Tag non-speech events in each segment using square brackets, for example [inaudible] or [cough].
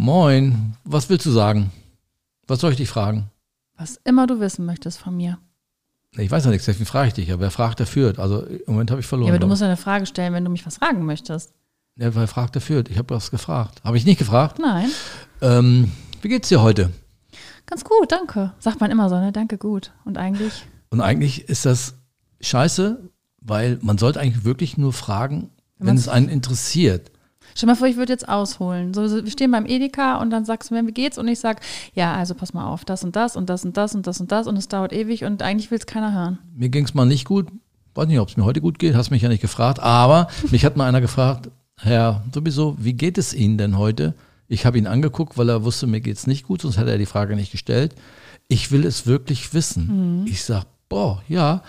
Moin, was willst du sagen? Was soll ich dich fragen? Was immer du wissen möchtest von mir. Ich weiß ja nichts, deswegen frage ich dich ja. Wer fragt, der führt. Also im Moment habe ich verloren. Ja, aber du musst ja eine Frage stellen, wenn du mich was fragen möchtest. ja, wer fragt, der führt. Ich habe was gefragt. Habe ich nicht gefragt? Nein. Ähm, wie geht's dir heute? Ganz gut, danke. Sagt man immer so, ne? Danke, gut. Und eigentlich? Und eigentlich ist das scheiße, weil man sollte eigentlich wirklich nur fragen, wenn man's- es einen interessiert. Stell mal vor, ich würde jetzt ausholen. So, so, wir stehen beim Edeka und dann sagst du mir, wie geht's? Und ich sag, ja, also pass mal auf, das und das und das und das und das und das und es dauert ewig und eigentlich will es keiner hören. Mir ging es mal nicht gut. Weiß nicht, ob es mir heute gut geht, hast mich ja nicht gefragt. Aber [laughs] mich hat mal einer gefragt, Herr, sowieso, wie geht es Ihnen denn heute? Ich habe ihn angeguckt, weil er wusste, mir geht's nicht gut, sonst hätte er die Frage nicht gestellt. Ich will es wirklich wissen. Ich sag, boah, ja.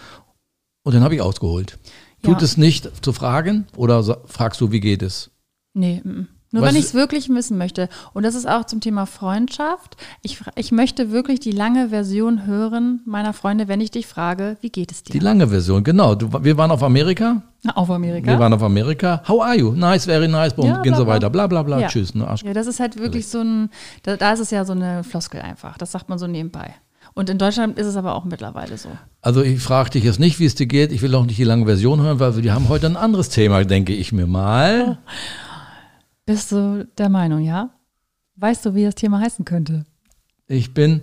Und dann habe ich ausgeholt. Tut Ja. es nicht zu fragen oder fragst du, wie geht es? Nee, mm, mm. nur Was- wenn ich es wirklich wissen möchte. Und das ist auch zum Thema Freundschaft. Ich, ich möchte wirklich die lange Version hören meiner Freunde, wenn ich dich frage, wie geht es Die dir? lange Version, genau. Du, wir waren auf Amerika. Auf Amerika. Wir waren auf Amerika. How are you? Nice, very nice. Boom, Ja, gehen so weiter. Bla bla bla. Ja. Tschüss. Ne, Arsch. Ja, das ist halt wirklich so ein, da, da ist es ja so eine Floskel einfach. Das sagt man so nebenbei. Und in Deutschland ist es aber auch mittlerweile so. Also ich frage dich jetzt nicht, wie es dir geht. Ich will auch nicht die lange Version hören, weil wir haben heute ein anderes Thema, denke ich mir mal. [laughs] Bist du der Meinung, ja? Weißt du, wie das Thema heißen könnte? Ich bin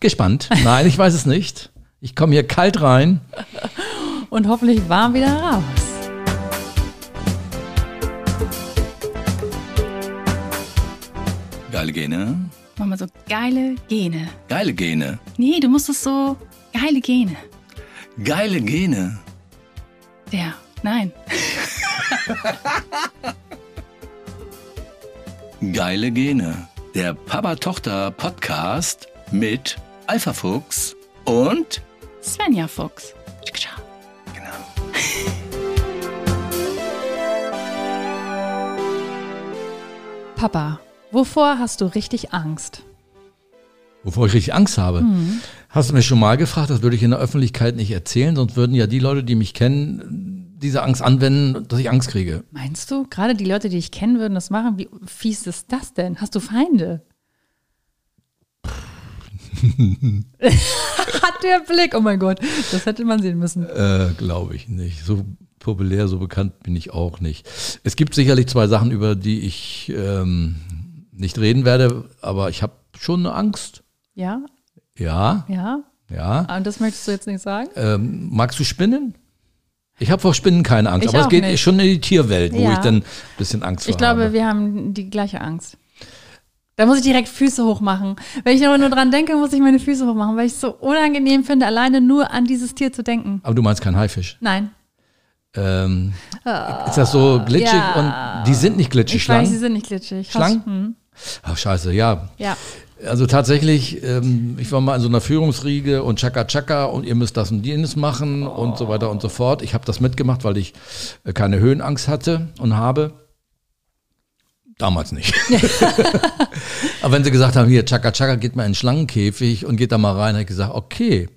gespannt. [laughs] Nein, ich weiß es nicht. Ich komme hier kalt rein. Und hoffentlich warm wieder raus. Geile Gene. Mach mal so geile Gene. Geile Gene. Nee, du musst es so geile Gene. Geile Gene. Der. Nein. [laughs] Geile Gene. Der Papa-Tochter-Podcast mit Alpha Fuchs und Svenja Fuchs. genau. [laughs] Papa, wovor hast du richtig Angst? Wovor ich richtig Angst habe. Hast du mich schon mal gefragt, das würde ich in der Öffentlichkeit nicht erzählen, sonst würden ja die Leute, die mich kennen, diese Angst anwenden, dass ich Angst kriege. Meinst du, gerade die Leute, die ich kennen, würden das machen? Wie fies ist das denn? Hast du Feinde? [laughs] Hat der Blick, oh mein Gott, das hätte man sehen müssen. Äh, Glaube ich nicht. So populär, so bekannt bin ich auch nicht. Es gibt sicherlich zwei Sachen, über die ich ähm, nicht reden werde, aber ich habe schon eine Angst. Ja, Ja, ja. ja. Und das möchtest du jetzt nicht sagen? Ähm, magst du Spinnen? Ich habe vor Spinnen keine Angst, Ich aber es geht nicht. schon in die Tierwelt, wo Ja. ich dann ein bisschen Angst vor Ich glaube, habe. wir haben die gleiche Angst. Da muss ich direkt Füße hochmachen. Wenn ich aber nur dran denke, muss ich meine Füße hochmachen, weil ich es so unangenehm finde, alleine nur an dieses Tier zu denken. Aber du meinst kein Haifisch. Nein. Ähm, ist das so glitschig? ja. Und die sind nicht glitschig, Ich weiß, sie Schlangen? sind nicht glitschig. Schlangen? Hm. Ach, scheiße, ja. Ja. Also tatsächlich, ähm, ich war mal in so einer Führungsriege und Chaka Chaka und ihr müsst das und jenes machen und so weiter und so fort. Ich habe das mitgemacht, weil ich äh, keine Höhenangst hatte und habe. Damals nicht. [laughs] [laughs] Aber wenn sie gesagt haben, hier, Chaka Chaka, geht mal in den Schlangenkäfig und geht da mal rein, habe ich gesagt, okay,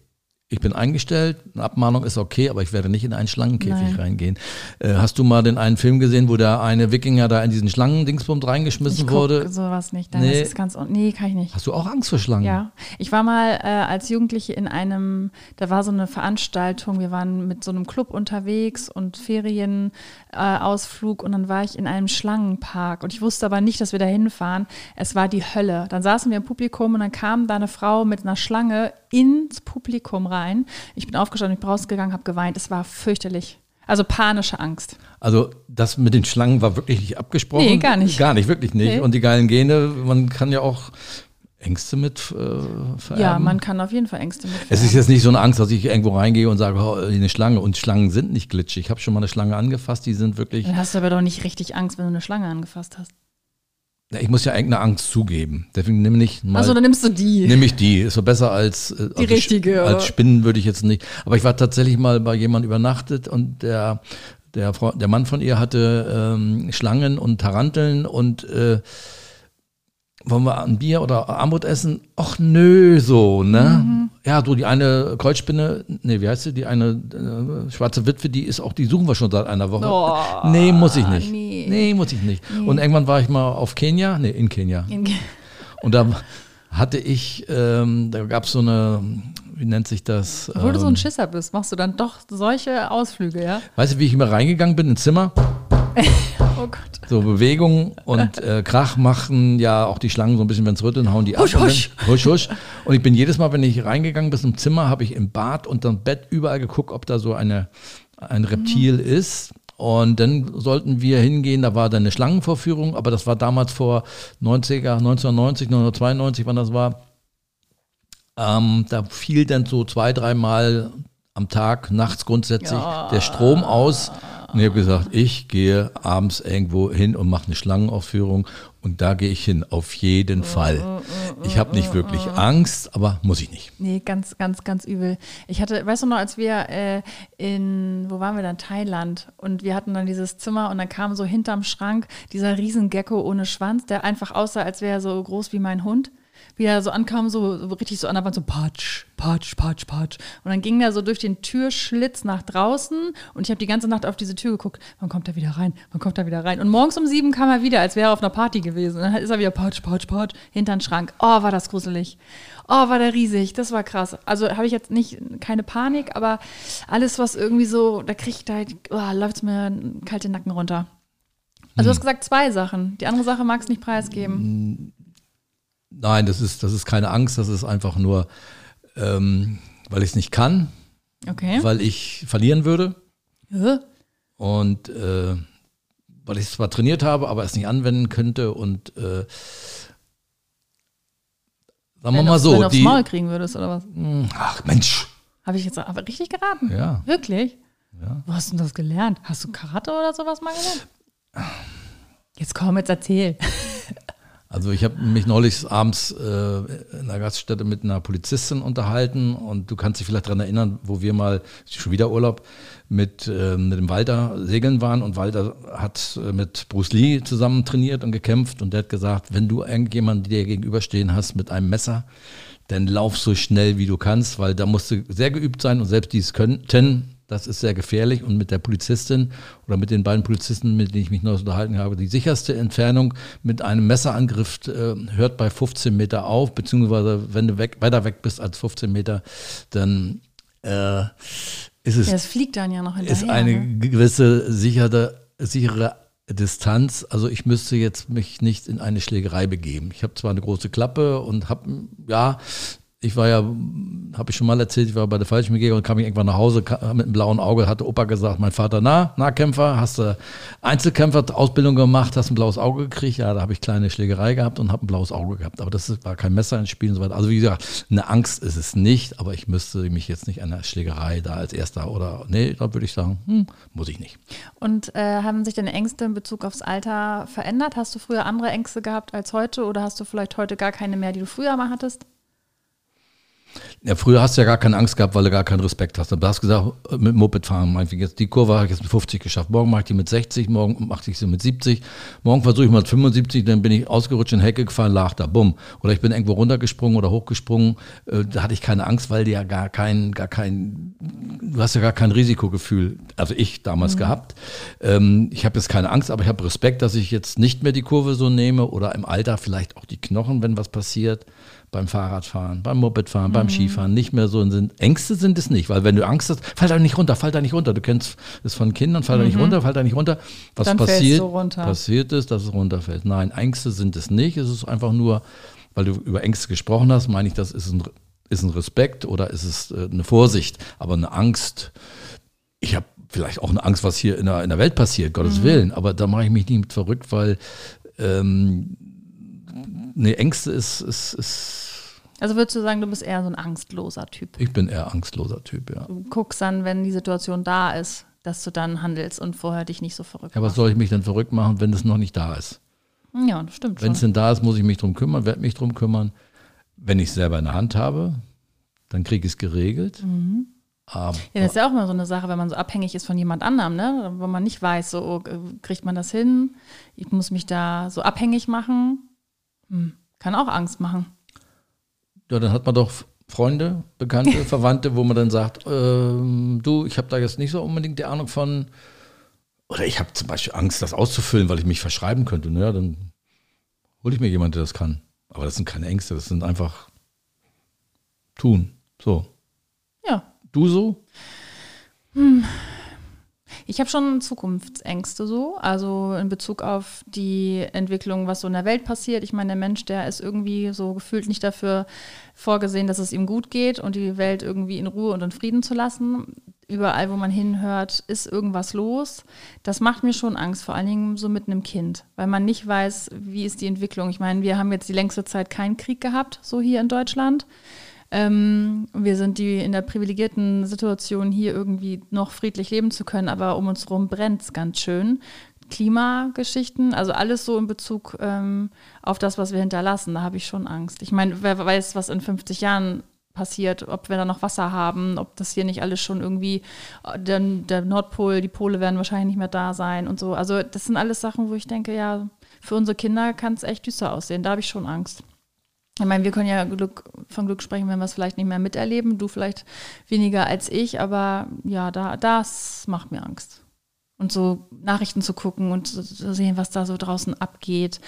ich bin eingestellt, eine Abmahnung ist okay, aber ich werde nicht in einen Schlangenkäfig Nein. reingehen. Äh, hast du mal den einen Film gesehen, wo der eine Wikinger da in diesen Schlangendingsbums reingeschmissen Ich wurde? sowas nicht. Dann Nee. ist es ganz, nee, kann ich nicht. Hast du auch Angst vor Schlangen? Ja, ich war mal äh, als Jugendliche in einem, da war so eine Veranstaltung, wir waren mit so einem Club unterwegs und Ferienausflug äh, und dann war ich in einem Schlangenpark und ich wusste aber nicht, dass wir da hinfahren. Es war die Hölle. Dann saßen wir im Publikum und dann kam da eine Frau mit einer Schlange ins Publikum rein. Ich bin aufgestanden, ich bin rausgegangen, habe geweint. Es war fürchterlich. Also panische Angst. Also das mit den Schlangen war wirklich nicht abgesprochen. Nee, gar nicht. Gar nicht, wirklich nicht. Nee. Und die geilen Gene, man kann ja auch Ängste mit äh, vererben. Ja, man kann auf jeden Fall Ängste mit. es ist jetzt nicht so eine Angst, dass ich irgendwo reingehe und sage, oh, eine Schlange. Und Schlangen sind nicht glitschig. Ich habe schon mal eine Schlange angefasst, die sind wirklich. Dann hast du aber doch nicht richtig Angst, wenn du eine Schlange angefasst hast. Ich muss ja irgendeine Angst zugeben. Deswegen nehme ich mal. Also dann nimmst du die. Nehme ich die. Ist so besser als äh, Die also richtige? Als Spinnen würde ich jetzt nicht. Aber ich war tatsächlich mal bei jemandem übernachtet und der der, Frau- der Mann von ihr hatte ähm, Schlangen und Taranteln und äh, wollen wir ein Bier oder Armut essen? Och nö, so, ne? Ja, du, die eine Kreuzspinne, nee, wie heißt sie? Die eine äh, schwarze Witwe, die ist auch, die suchen wir schon seit einer Woche. Oh, nee, muss ich nicht. nee. Nee, muss ich nicht. Und irgendwann war ich mal auf Kenia, nee, in Kenia. In- Und da hatte ich, ähm, da gab es so eine, wie nennt sich das? Obwohl du so Ähm, ein Schisser bist, machst du dann doch solche Ausflüge, ja? weißt du, wie ich immer reingegangen bin ins Zimmer? [laughs] Oh Gott. So Bewegung und äh, Krach machen ja auch die Schlangen so ein bisschen, wenn es rütteln, hauen die Husch, ab. und husch. dann- husch, husch. Und ich bin jedes Mal, wenn ich reingegangen bin im Zimmer, habe ich im Bad und am Bett überall geguckt, ob da so eine, ein Reptil ist. Und dann sollten wir hingehen, da war dann eine Schlangenvorführung, aber das war damals vor 90er, 1990, 1992, wann das war. Ähm, da fiel dann so zwei, dreimal am Tag, nachts grundsätzlich Ja. der Strom aus. Und ich habe gesagt, ich gehe abends irgendwo hin und mache eine Schlangenaufführung und da gehe ich hin, auf jeden Fall. Ich habe nicht wirklich Angst, aber muss ich nicht. Nee, ganz, ganz, ganz übel. Ich hatte, weißt du noch, als wir äh, in, wo waren wir dann? Thailand. Und wir hatten dann dieses Zimmer und dann kam so hinterm Schrank dieser Riesengecko ohne Schwanz, der einfach aussah, als wäre er so groß wie mein Hund. Wie er so ankam, so, so richtig so an der Wand, so patsch, patsch, patsch, patsch. Und dann ging er so durch den Türschlitz nach draußen und ich habe die ganze Nacht auf diese Tür geguckt. Wann kommt er wieder rein? Wann kommt er wieder rein? Und morgens um sieben kam er wieder, als wäre er auf einer Party gewesen. Und dann ist er wieder patsch, patsch, patsch, hinter den Schrank. Oh, war das gruselig. Oh, war der riesig. Das war krass. Also habe ich jetzt nicht, keine Panik, aber alles, was irgendwie so, da kriegt da, oh, läuft es mir kalte Nacken runter. Also du hast gesagt zwei Sachen. Die andere Sache magst du nicht preisgeben. Nein, das ist, das ist keine Angst, das ist einfach nur, ähm, weil ich es nicht kann, Okay. weil ich verlieren würde Hä? und äh, weil ich es zwar trainiert habe, aber es nicht anwenden könnte und äh, sagen wir mal du- wenn so, du aufs die, Maul kriegen würdest oder was? ach Mensch, Habe ich jetzt aber richtig geraten? Ja. Wirklich? Ja. Wo hast du denn das gelernt? Hast du Karate oder sowas mal gelernt? Jetzt komm, jetzt erzähl. Also ich habe mich neulich abends äh, in einer Gaststätte mit einer Polizistin unterhalten und du kannst dich vielleicht daran erinnern, wo wir mal, schon wieder Urlaub, mit, äh, mit dem Walter segeln waren und Walter hat äh, mit Bruce Lee zusammen trainiert und gekämpft und der hat gesagt, wenn du irgendjemanden dir gegenüberstehen hast mit einem Messer, dann lauf so schnell wie du kannst, weil da musst du sehr geübt sein und selbst die es könnten, das ist sehr gefährlich. Und mit der Polizistin oder mit den beiden Polizisten, mit denen ich mich noch unterhalten habe, die sicherste Entfernung mit einem Messerangriff äh, hört bei 15 Meter auf, beziehungsweise wenn du weg, weiter weg bist als 15 Meter, dann äh, ist es Ja, es fliegt dann ja noch hinterher. ist eine ne? gewisse sichere, sichere Distanz. Also ich müsste jetzt mich nicht in eine Schlägerei begeben. Ich habe zwar eine große Klappe und habe, ja, ich war ja, habe ich schon mal erzählt, ich war bei der Fallschirmjäger und kam ich irgendwann nach Hause mit einem blauen Auge, hatte Opa gesagt, mein Vater, na, Nahkämpfer, hast du Einzelkämpfer-Ausbildung gemacht, hast ein blaues Auge gekriegt? Ja, da habe ich kleine Schlägerei gehabt und habe ein blaues Auge gehabt. Aber das war kein Messer ins Spiel und so weiter. Also wie gesagt, eine Angst ist es nicht, aber ich müsste mich jetzt nicht an der Schlägerei da als erster oder, nee, da würde ich sagen, hm, muss ich nicht. Und äh, haben sich deine Ängste in Bezug aufs Alter verändert? Hast du früher andere Ängste gehabt als heute oder hast du vielleicht heute gar keine mehr, die du früher mal hattest? Ja, früher hast du ja gar keine Angst gehabt, weil du gar keinen Respekt hast. Du hast gesagt, mit Moped fahren, meinetwegen jetzt die Kurve habe ich jetzt mit 50 geschafft. Morgen mache ich die mit 60, morgen mache ich sie mit 70, morgen versuche ich mal mit 75, dann bin ich ausgerutscht in die Hecke gefallen, lag da, bumm. Oder ich bin irgendwo runtergesprungen oder hochgesprungen, äh, da hatte ich keine Angst, weil die ja gar kein, gar kein, du hast ja gar kein Risikogefühl, also ich damals gehabt. Ähm, ich habe jetzt keine Angst, aber ich habe Respekt, dass ich jetzt nicht mehr die Kurve so nehme oder im Alter vielleicht auch die Knochen, wenn was passiert beim Fahrradfahren, beim Mopedfahren, beim Skifahren nicht mehr so sind. Ängste sind es nicht, weil wenn du Angst hast, fall da nicht runter, fall da nicht runter. Du kennst es von Kindern, fall da nicht runter, fall da nicht runter. Was Dann passiert? du runter. Passiert ist, dass es runterfällt. Nein, Ängste sind es nicht. Es ist einfach nur, weil du über Ängste gesprochen hast, meine ich, das ist ein, ist ein Respekt oder ist es äh, eine Vorsicht. Aber eine Angst, ich habe vielleicht auch eine Angst, was hier in der, in der Welt passiert, Gottes Willen. Aber da mache ich mich nicht verrückt, weil ähm, nee, Ängste ist, ist, ist Also würdest du sagen, du bist eher so ein angstloser Typ. Ich bin eher angstloser Typ, ja. Du guckst dann, wenn die Situation da ist, dass du dann handelst und vorher dich nicht so verrückt Ja, was soll ich mich denn verrückt machen, wenn es noch nicht da ist? Ja, das stimmt Wenn es denn da ist, muss ich mich drum kümmern, werde mich drum kümmern. Wenn ich es selber in der Hand habe, dann kriege ich es geregelt. Aber Ja, das ist ja auch immer so eine Sache, wenn man so abhängig ist von jemand anderem, ne? wo man nicht weiß, so oh, äh, kriegt man das hin, ich muss mich da so abhängig machen. Hm. Kann auch Angst machen. Ja, dann hat man doch Freunde, Bekannte, [laughs] Verwandte, wo man dann sagt, ähm, du, ich habe da jetzt nicht so unbedingt die Ahnung von, oder ich habe zum Beispiel Angst, das auszufüllen, weil ich mich verschreiben könnte. Naja, dann hole ich mir jemanden, der das kann. Aber das sind keine Ängste, das sind einfach tun. So. Ja. Du so? Ich habe schon Zukunftsängste so, also in Bezug auf die Entwicklung, was so in der Welt passiert. Ich meine, der Mensch, der ist irgendwie so gefühlt nicht dafür vorgesehen, dass es ihm gut geht und die Welt irgendwie in Ruhe und in Frieden zu lassen. Überall, wo man hinhört, ist irgendwas los. Das macht mir schon Angst, vor allen Dingen so mit einem Kind, weil man nicht weiß, wie ist die Entwicklung. Ich meine, wir haben jetzt die längste Zeit keinen Krieg gehabt, so hier in Deutschland. Ähm, wir sind die in der privilegierten Situation, hier irgendwie noch friedlich leben zu können, aber um uns herum brennt es ganz schön. Klimageschichten, also alles so in Bezug ähm, auf das, was wir hinterlassen, da habe ich schon Angst. Ich meine, wer weiß, was in 50 Jahren passiert, ob wir da noch Wasser haben, ob das hier nicht alles schon irgendwie, der, der Nordpol, die Pole werden wahrscheinlich nicht mehr da sein und so. Also das sind alles Sachen, wo ich denke, ja, für unsere Kinder kann es echt düster aussehen. Da habe ich schon Angst. Ich meine, wir können ja Glück, von Glück sprechen, wenn wir es vielleicht nicht mehr miterleben. Du vielleicht weniger als ich, aber ja, da, das macht mir Angst. Und so Nachrichten zu gucken und zu sehen, was da so draußen abgeht.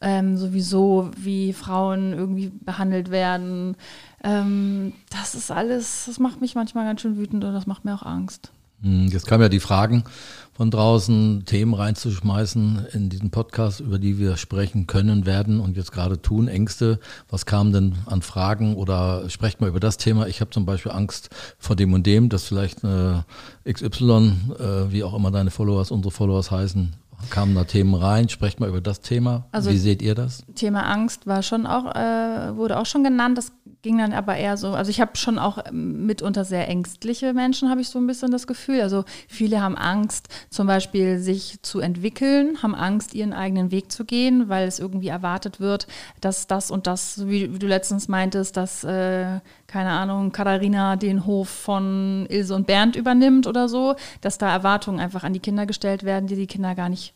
Ähm, sowieso, wie Frauen irgendwie behandelt werden. Ähm, das ist alles, das macht mich manchmal ganz schön wütend und das macht mir auch Angst. Hm, Jetzt kamen ja die Fragen von draußen, Themen reinzuschmeißen in diesen Podcast, über die wir sprechen können, werden und jetzt gerade tun. Ängste, was kam denn an Fragen oder sprecht mal über das Thema. Ich habe zum Beispiel Angst vor dem und dem, dass vielleicht äh, XY, äh, wie auch immer deine Followers, unsere Followers heißen, kamen da Themen rein. Sprecht mal über das Thema. Also- wie seht ihr das? Thema Angst war schon auch, äh, wurde auch schon genannt. Das ging dann aber eher so, also ich habe schon auch ähm, mitunter sehr ängstliche Menschen, habe ich so ein bisschen das Gefühl. Also viele haben Angst, zum Beispiel sich zu entwickeln, haben Angst, ihren eigenen Weg zu gehen, weil es irgendwie erwartet wird, dass das und das, wie, wie du letztens meintest, dass, äh, keine Ahnung, Katharina den Hof von Ilse und Bernd übernimmt oder so, dass da Erwartungen einfach an die Kinder gestellt werden, die die Kinder gar nicht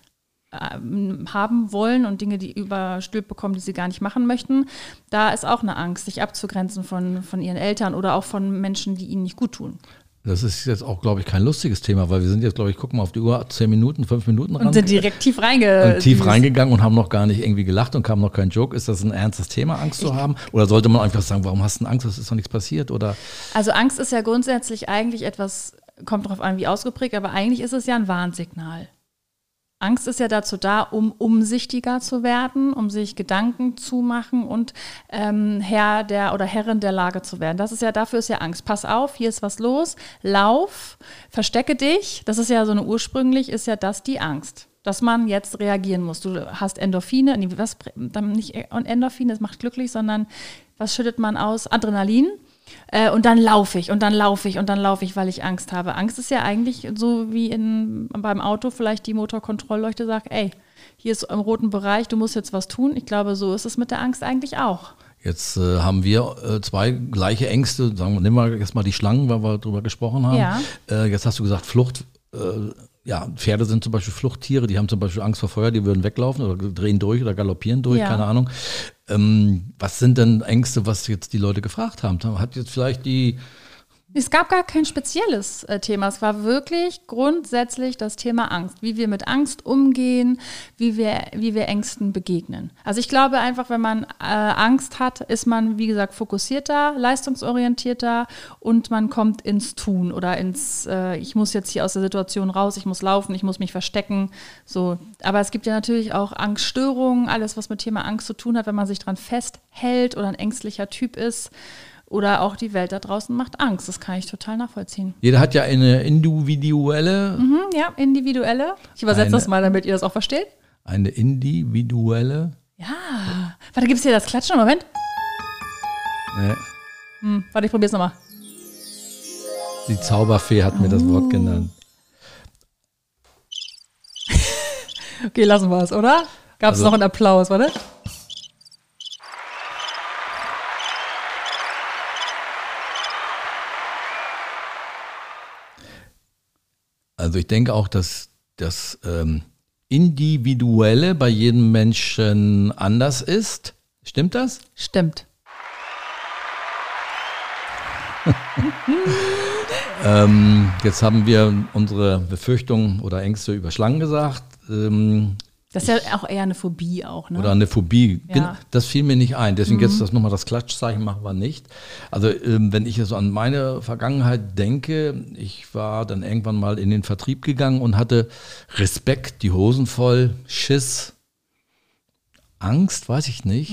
haben wollen und Dinge, die überstülpt bekommen, die sie gar nicht machen möchten. Da ist auch eine Angst, sich abzugrenzen von, von ihren Eltern oder auch von Menschen, die ihnen nicht gut tun. Das ist jetzt auch, glaube ich, kein lustiges Thema, weil wir sind jetzt, glaube ich, gucken mal auf die Uhr, zehn Minuten, fünf Minuten ran. Und sind direkt tief reinge und tief reingegangen und haben noch gar nicht irgendwie gelacht und kam noch kein Joke. Ist das ein ernstes Thema, Angst zu haben? Oder sollte man einfach sagen, warum hast du Angst? Es ist doch nichts passiert? Oder Also Angst ist ja grundsätzlich eigentlich etwas, kommt darauf an, wie ausgeprägt, aber eigentlich ist es ja ein Warnsignal. Angst ist ja dazu da, um umsichtiger zu werden, um sich Gedanken zu machen und ähm, Herr der oder Herrin der Lage zu werden. Das ist ja, dafür ist ja Angst. Pass auf, hier ist was los, lauf, verstecke dich. Das ist ja so eine ursprünglich, ist ja das die Angst. Dass man jetzt reagieren muss. Du hast Endorphine, nee, was, dann nicht Endorphine, das macht glücklich, sondern was schüttet man aus? Adrenalin. Äh, und dann laufe ich und dann laufe ich und dann laufe ich, weil ich Angst habe. Angst ist ja eigentlich so wie in, beim Auto vielleicht die Motorkontrollleuchte sagt, ey, hier ist im roten Bereich, du musst jetzt was tun. Ich glaube, so ist es mit der Angst eigentlich auch. jetzt äh, haben wir äh, zwei gleiche Ängste. Sagen wir, nehmen wir jetzt mal die Schlangen, weil wir drüber gesprochen haben. Ja. Äh, jetzt hast du gesagt, Flucht. Ja, Pferde sind zum Beispiel Fluchttiere, die haben zum Beispiel Angst vor Feuer, die würden weglaufen oder drehen durch oder galoppieren durch, Ja. keine Ahnung. Ähm, was sind denn Ängste, was jetzt die Leute gefragt haben? Hat jetzt vielleicht die, Es gab gar kein spezielles äh, Thema. Es war wirklich grundsätzlich das Thema Angst, wie wir mit Angst umgehen, wie wir, wie wir Ängsten begegnen. Also ich glaube einfach, wenn man äh, Angst hat, ist man, wie gesagt, fokussierter, leistungsorientierter und man kommt ins Tun oder ins, äh, ich muss jetzt hier aus der Situation raus, ich muss laufen, ich muss mich verstecken. So. Aber es gibt ja natürlich auch Angststörungen, alles, was mit Thema Angst zu tun hat, wenn man sich dran festhält oder ein ängstlicher Typ ist. Oder auch die Welt da draußen macht Angst. Das kann ich total nachvollziehen. jeder hat ja eine individuelle, Mhm, ja, individuelle. Ich übersetze Eine- das mal, damit ihr das auch versteht. eine individuelle, Ja. Warte, gibt es hier das Klatschen? Moment. ne, Hm, warte, ich probier's nochmal. die Zauberfee hat mir das Oh. Wort genannt. [laughs] Okay, lassen wir es, oder? Gab es Also- noch einen Applaus, warte? Also ich denke auch, dass das ähm, Individuelle bei jedem Menschen anders ist. Stimmt das? Stimmt. [laughs] Ähm, jetzt haben wir unsere Befürchtungen oder Ängste über Schlangen gesagt. Ähm, Das ist ja auch eher eine Phobie auch, ne? Oder eine Phobie. Ja. Das fiel mir nicht ein. Deswegen jetzt das nochmal das Klatschzeichen machen wir nicht. Also ähm, wenn ich jetzt so an meine Vergangenheit denke, ich war dann irgendwann mal in den Vertrieb gegangen und hatte Respekt, die Hosen voll, Schiss, Angst, weiß ich nicht,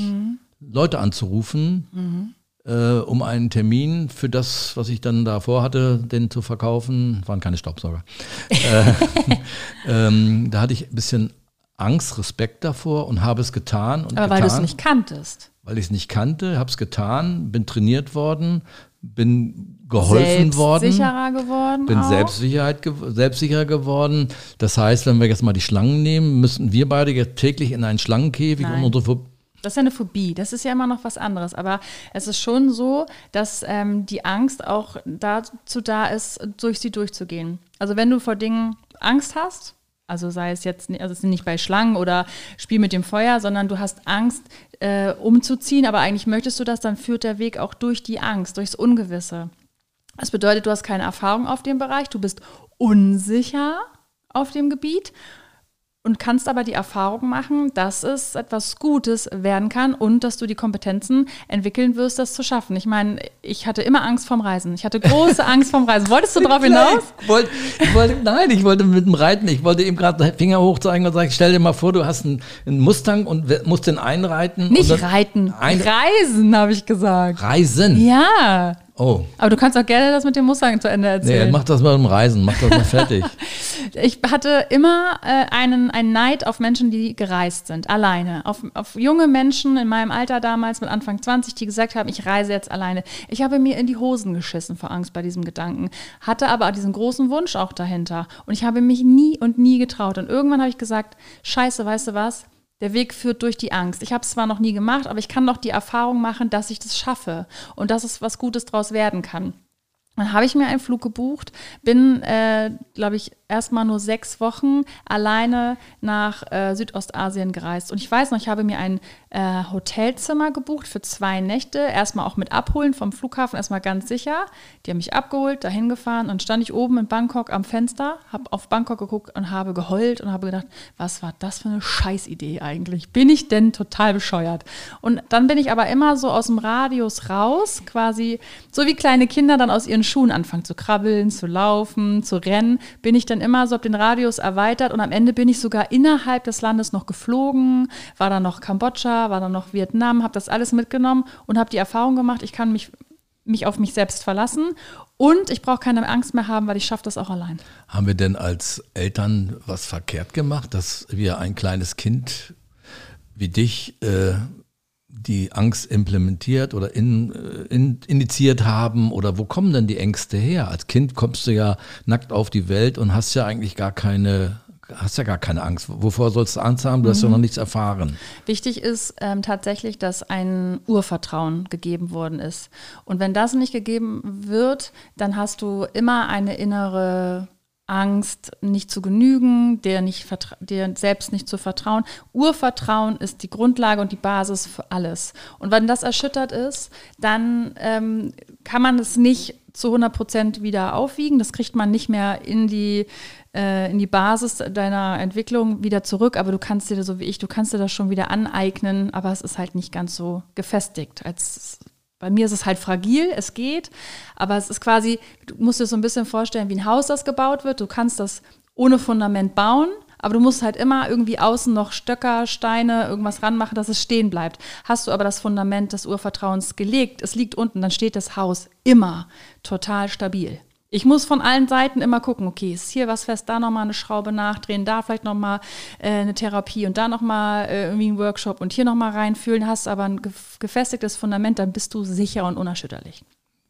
Leute anzurufen, äh, um einen Termin für das, was ich dann da vorhatte, den zu verkaufen. Waren keine Staubsauger. [laughs] äh, [laughs] ähm, da hatte ich ein bisschen Angst, Respekt davor und habe es getan. Und Aber weil du es nicht kanntest. Weil ich es nicht kannte, habe es getan, bin trainiert worden, bin geholfen worden. Sicherer geworden. Bin auch. Selbstsicherheit, gew- selbstsicherer geworden. Das heißt, wenn wir jetzt mal die Schlangen nehmen, müssen wir beide jetzt täglich in einen Schlangenkäfig Nein. und unsere Pho- Das ist ja eine Phobie. Das ist ja immer noch was anderes. Aber es ist schon so, dass ähm, die Angst auch dazu da ist, durch sie durchzugehen. Also wenn du vor Dingen Angst hast, also sei es jetzt, also es ist nicht bei Schlangen oder Spiel mit dem Feuer, sondern du hast Angst, äh, umzuziehen, aber eigentlich möchtest du das, dann führt der Weg auch durch die Angst, durchs Ungewisse. Das bedeutet, du hast keine Erfahrung auf dem Bereich, du bist unsicher auf dem Gebiet und kannst aber die Erfahrung machen, dass es etwas Gutes werden kann und dass du die Kompetenzen entwickeln wirst, das zu schaffen. Ich meine, ich hatte immer Angst vorm Reisen. Ich hatte große [laughs] Angst vorm Reisen. Wolltest du darauf hinaus? Ich wollte, ich wollte, nein, ich wollte mit dem Reiten, ich wollte eben gerade den Finger hoch zeigen und sagen, stell dir mal vor, du hast einen, einen Mustang und musst den einreiten. Nicht reiten, Ein- reisen, habe ich gesagt. Reisen. Ja, Oh, aber du kannst auch gerne das mit dem Mustang zu Ende nee, erzählen. mach das mal im Reisen, mach das mal fertig. [laughs] Ich hatte immer äh, einen, einen Neid auf Menschen, die gereist sind, alleine. Auf, auf junge Menschen in meinem Alter damals, mit Anfang 20, die gesagt haben, ich reise jetzt alleine. Ich habe mir in die Hosen geschissen vor Angst bei diesem Gedanken. Hatte aber diesen großen Wunsch auch dahinter. Und ich habe mich nie und nie getraut. Und irgendwann habe ich gesagt, scheiße, weißt du was? Der Weg führt durch die Angst. Ich habe es zwar noch nie gemacht, aber ich kann doch die Erfahrung machen, dass ich das schaffe und dass es was Gutes draus werden kann. Dann habe ich mir einen Flug gebucht, bin, äh, glaube ich, erstmal nur sechs Wochen alleine nach äh, Südostasien gereist. Und ich weiß noch, ich habe mir ein äh, Hotelzimmer gebucht für zwei Nächte. Erstmal auch mit Abholen vom Flughafen, erstmal ganz sicher. Die haben mich abgeholt, dahin gefahren. Und stand ich oben in Bangkok am Fenster, habe auf Bangkok geguckt und habe geheult und habe gedacht, was war das für eine Scheißidee eigentlich? Bin ich denn total bescheuert? Und dann bin ich aber immer so aus dem Radius raus, quasi so wie kleine Kinder dann aus ihren Schuhen anfangen zu krabbeln, zu laufen, zu rennen, bin ich dann immer so, habe den Radius erweitert und am Ende bin ich sogar innerhalb des Landes noch geflogen, war dann noch Kambodscha, war dann noch Vietnam, habe das alles mitgenommen und habe die Erfahrung gemacht, ich kann mich, mich auf mich selbst verlassen und ich brauche keine Angst mehr haben, weil ich schaffe das auch allein. Haben wir denn als Eltern was verkehrt gemacht, dass wir ein kleines Kind wie dich äh, die Angst implementiert oder in, äh, in, initiiert haben? Oder wo kommen denn die Ängste her? Als Kind kommst du ja nackt auf die Welt und hast ja eigentlich gar keine, hast ja gar keine Angst. Wovor sollst du Angst haben? Du hast ja noch nichts erfahren. Wichtig ist ähm, tatsächlich, dass ein Urvertrauen gegeben worden ist. Und wenn das nicht gegeben wird, dann hast du immer eine innere Angst, nicht zu genügen, dir, nicht dir selbst nicht zu vertrauen. Urvertrauen ist die Grundlage und die Basis für alles. Und wenn das erschüttert ist, dann ähm, kann man es nicht zu 100 Prozent wieder aufwiegen. Das kriegt man nicht mehr in die, äh, in die Basis deiner Entwicklung wieder zurück. Aber du kannst dir, so wie ich, du kannst dir das schon wieder aneignen. Aber es ist halt nicht ganz so gefestigt. Als, bei mir ist es halt fragil, es geht. Aber es ist quasi, du musst dir so ein bisschen vorstellen, wie ein Haus, das gebaut wird. Du kannst das ohne Fundament bauen. Aber du musst halt immer irgendwie außen noch Stöcker, Steine, irgendwas ranmachen, dass es stehen bleibt. Hast du aber das Fundament des Urvertrauens gelegt, es liegt unten, dann steht das Haus immer total stabil. Ich muss von allen Seiten immer gucken, okay, ist hier was fest, da nochmal eine Schraube nachdrehen, da vielleicht nochmal äh, eine Therapie und da nochmal äh, irgendwie ein Workshop und hier nochmal reinfühlen. Hast aber ein gef- gefestigtes Fundament, dann bist du sicher und unerschütterlich.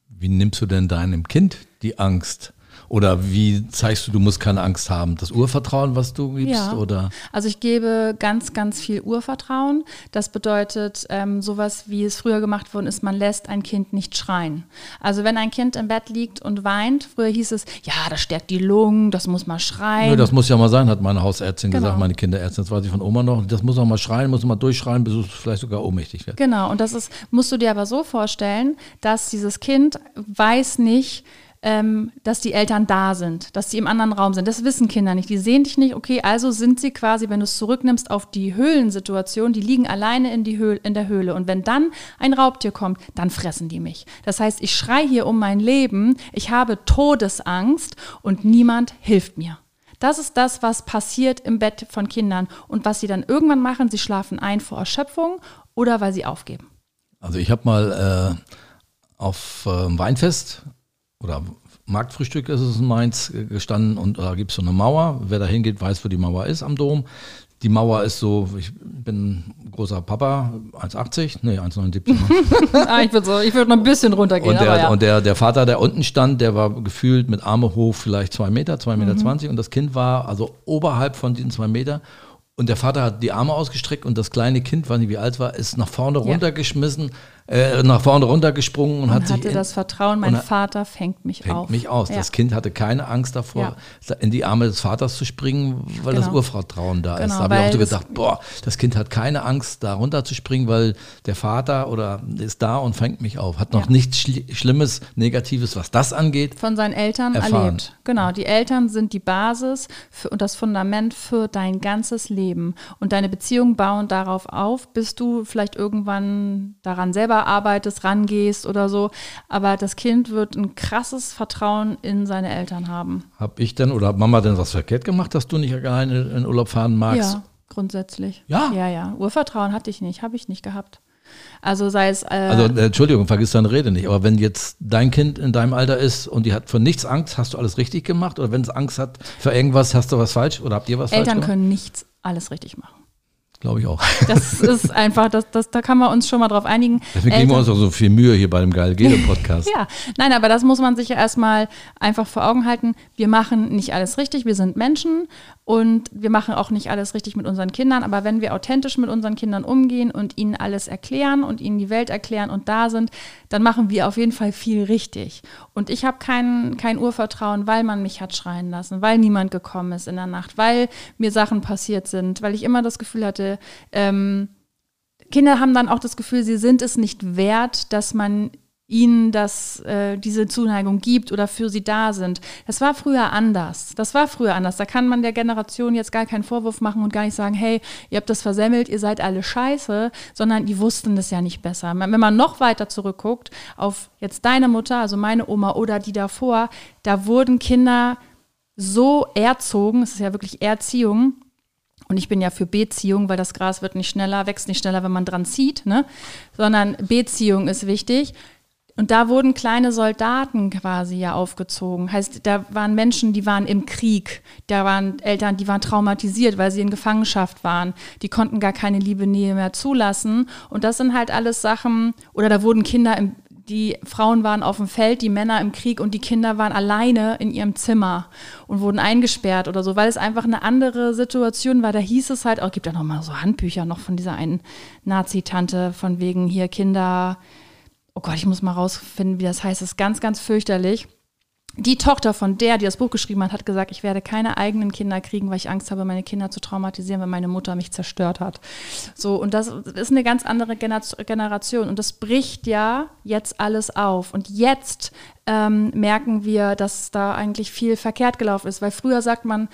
Wie nimmst du denn deinem Kind die Angst? Oder wie zeigst du, du musst keine Angst haben? Das Urvertrauen, was du gibst? Ja. Oder? Also ich gebe ganz, ganz viel Urvertrauen. Das bedeutet ähm, sowas, wie es früher gemacht worden ist, man lässt ein Kind nicht schreien. Also wenn ein Kind im Bett liegt und weint, früher hieß es, ja, das stärkt die Lungen, das muss mal schreien. Nö, das muss ja mal sein, hat meine Hausärztin Genau. gesagt, meine Kinderärztin, das weiß ich von Oma noch. Das muss auch mal schreien, muss mal durchschreien, bis es vielleicht sogar ohnmächtig wird. Genau, und das ist, musst du dir aber so vorstellen, dass dieses Kind weiß nicht, ähm, dass die Eltern da sind, dass sie im anderen Raum sind. Das wissen Kinder nicht. Die sehen dich nicht. Okay, also sind sie quasi, wenn du es zurücknimmst auf die Höhlensituation, die liegen alleine in, die Höhl in der Höhle. Und wenn dann ein Raubtier kommt, dann fressen die mich. Das heißt, ich schrei hier um mein Leben, ich habe Todesangst und niemand hilft mir. Das ist das, was passiert im Bett von Kindern. Und was sie dann irgendwann machen, sie schlafen ein vor Erschöpfung oder weil sie aufgeben. Also ich habe mal äh, auf äh, Weinfest oder Marktfrühstück ist es in Mainz gestanden und da gibt es so eine Mauer. Wer da hingeht, weiß, wo die Mauer ist am Dom. Die Mauer ist so, ich bin großer Papa, 1,80, nee, 1,79. [laughs] ah, ich würde so, ich würd noch ein bisschen runtergehen, Und, der, ja. und der, der Vater, der unten stand, der war gefühlt mit Arme hoch, vielleicht zwei Meter, zwei Meter Mhm. zwanzig. Und das Kind war also oberhalb von diesen zwei Meter. Und der Vater hat die Arme ausgestreckt und das kleine Kind, weiß nicht wie alt war, ist nach vorne Ja. runtergeschmissen, äh, nach vorne runtergesprungen und, hat und sich hatte das Vertrauen, mein hat- Vater fängt mich fängt auf. mich aus. Ja. Das Kind hatte keine Angst davor, in die Arme des Vaters zu springen, weil das Genau. Urvertrauen da ist. Genau, Da habe ich auch so das- gedacht, boah, das Kind hat keine Angst, da runterzuspringen, weil der Vater oder ist da und fängt mich auf. Hat noch Ja. nichts Schli Schlimmes, Negatives, was das angeht. von seinen Eltern Erfahren. erlebt. Genau, die Eltern sind die Basis für, und das Fundament für dein ganzes Leben. Und deine Beziehungen bauen darauf auf, bis du vielleicht irgendwann daran selber arbeitest, rangehst oder so. Aber das Kind wird ein krasses Vertrauen in seine Eltern haben. Hab ich denn oder hat Mama denn was verkehrt gemacht, dass du nicht alleine in Urlaub fahren magst? Ja, grundsätzlich. Ja? Ja, ja. Urvertrauen hatte ich nicht, habe ich nicht gehabt. Also sei es. Äh, Also äh, Entschuldigung, vergiss deine Rede nicht, aber wenn jetzt dein Kind in deinem Alter ist und die hat vor nichts Angst, hast du alles richtig gemacht? Oder wenn es Angst hat für irgendwas, hast du was falsch oder habt ihr was falsch Eltern gemacht? können nichts alles richtig machen. Glaube ich auch. [laughs] Das ist einfach, das, das, da kann man uns schon mal drauf einigen. Deswegen geben wir uns auch so viel Mühe hier bei dem Geil Gele Podcast. [laughs] Ja, nein, aber das muss man sich ja erstmal einfach vor Augen halten. Wir machen nicht alles richtig, wir sind Menschen und wir machen auch nicht alles richtig mit unseren Kindern. Aber wenn wir authentisch mit unseren Kindern umgehen und ihnen alles erklären und ihnen die Welt erklären und da sind, dann machen wir auf jeden Fall viel richtig. Und ich habe kein, kein Urvertrauen, weil man mich hat schreien lassen, weil niemand gekommen ist in der Nacht, weil mir Sachen passiert sind, weil ich immer das Gefühl hatte, ähm, Kinder haben dann auch das Gefühl, sie sind es nicht wert, dass man ihnen das, äh, diese Zuneigung gibt oder für sie da sind. Das war früher anders. Das war früher anders. Da kann man der Generation jetzt gar keinen Vorwurf machen und gar nicht sagen, hey, ihr habt das versemmelt, ihr seid alle scheiße, sondern die wussten das ja nicht besser. Wenn man noch weiter zurückguckt auf jetzt deine Mutter, also meine Oma oder die davor, da wurden Kinder so erzogen, es ist ja wirklich Erziehung, und ich bin ja für Beziehung, weil das Gras wird nicht schneller, wächst nicht schneller, wenn man dran zieht, ne? sondern Beziehung ist wichtig. Und da wurden kleine Soldaten quasi ja aufgezogen. Heißt, da waren Menschen, die waren im Krieg. Da waren Eltern, die waren traumatisiert, weil sie in Gefangenschaft waren. Die konnten gar keine Liebe, Nähe mehr zulassen. Und das sind halt alles Sachen, oder da wurden Kinder im, die Frauen waren auf dem Feld, die Männer im Krieg und die Kinder waren alleine in ihrem Zimmer und wurden eingesperrt oder so, weil es einfach eine andere Situation war. Da hieß es halt, auch gibt ja noch mal so Handbücher noch von dieser einen Nazi-Tante von wegen hier Kinder. Oh Gott, ich muss mal rausfinden, wie das heißt. Das ist ganz, ganz fürchterlich. Die Tochter von der, die das Buch geschrieben hat, hat gesagt, ich werde keine eigenen Kinder kriegen, weil ich Angst habe, meine Kinder zu traumatisieren, weil meine Mutter mich zerstört hat. So, und das ist eine ganz andere Gener- Generation. Und das bricht ja jetzt alles auf. Und jetzt ähm, merken wir, dass da eigentlich viel verkehrt gelaufen ist. Weil früher sagt man,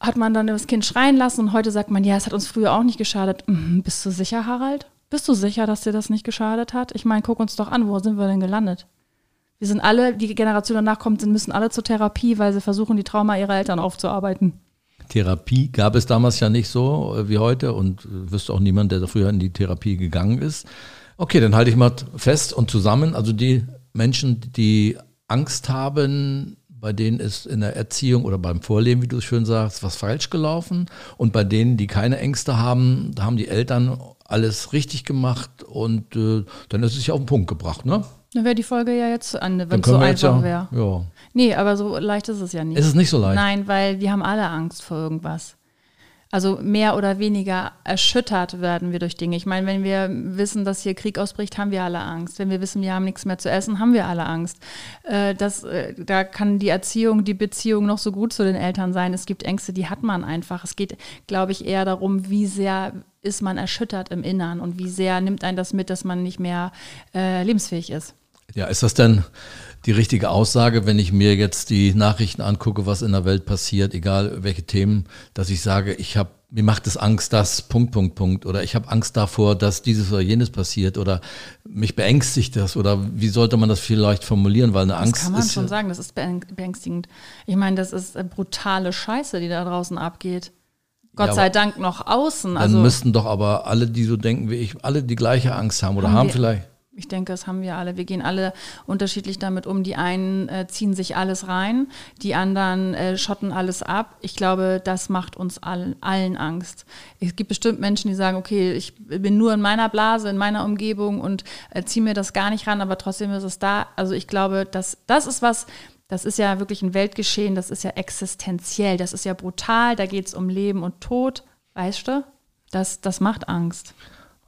hat man dann das Kind schreien lassen und heute sagt man, ja, es hat uns früher auch nicht geschadet. Mhm, bist du sicher, Harald? Bist du sicher, dass dir das nicht geschadet hat? Ich meine, guck uns doch an, wo sind wir denn gelandet? Wir sind alle, die Generation danach kommt, müssen alle zur Therapie, weil sie versuchen, die Trauma ihrer Eltern aufzuarbeiten. Therapie gab es damals ja nicht so äh, wie heute und äh, wüsste auch niemand, der früher in die Therapie gegangen ist. Okay, dann halte ich mal fest und zusammen, also die Menschen, die Angst haben, bei denen ist in der Erziehung oder beim Vorleben, wie du es schön sagst, was falsch gelaufen. Und bei denen, die keine Ängste haben, da haben die Eltern alles richtig gemacht und äh, dann ist es ja auf den Punkt gebracht, ne? Dann wäre die Folge ja jetzt zu Ende, wenn es so einfach ja, wäre. ja. Nee, aber so leicht ist es ja nicht. Ist es nicht so leicht? Nein, weil wir haben alle Angst vor irgendwas. Also mehr oder weniger erschüttert werden wir durch Dinge. Ich meine, wenn wir wissen, dass hier Krieg ausbricht, haben wir alle Angst. Wenn wir wissen, wir haben nichts mehr zu essen, haben wir alle Angst. Äh, das, äh, da kann die Erziehung, die Beziehung noch so gut zu den Eltern sein. Es gibt Ängste, die hat man einfach. Es geht, glaube ich, eher darum, wie sehr ist man erschüttert im Innern und wie sehr nimmt einen das mit, dass man nicht mehr äh, lebensfähig ist. Ja, ist das denn die richtige Aussage, wenn ich mir jetzt die Nachrichten angucke, was in der Welt passiert, egal welche Themen, dass ich sage, ich habe mir macht es Angst, dass Punkt Punkt Punkt oder ich habe Angst davor, dass dieses oder jenes passiert oder mich beängstigt das oder wie sollte man das vielleicht formulieren, weil eine Das Angst kann man ist schon ja- sagen, das ist beäng- beängstigend. Ich meine, das ist äh, brutale Scheiße, die da draußen abgeht. Gott Ja, sei Dank noch außen. Dann Also müssten doch aber alle, die so denken wie ich, alle die gleiche Angst haben oder Haben haben vielleicht Ich denke, das haben wir alle. Wir gehen alle unterschiedlich damit um. Die einen äh, ziehen sich alles rein, die anderen äh, schotten alles ab. Ich glaube, das macht uns allen, allen Angst. Es gibt bestimmt Menschen, die sagen, okay, ich bin nur in meiner Blase, in meiner Umgebung und äh, ziehe mir das gar nicht ran, aber trotzdem ist es da. Also ich glaube, dass, das ist was, das ist ja wirklich ein Weltgeschehen, das ist ja existenziell, das ist ja brutal, da geht es um Leben und Tod, weißt du? Das, das macht Angst.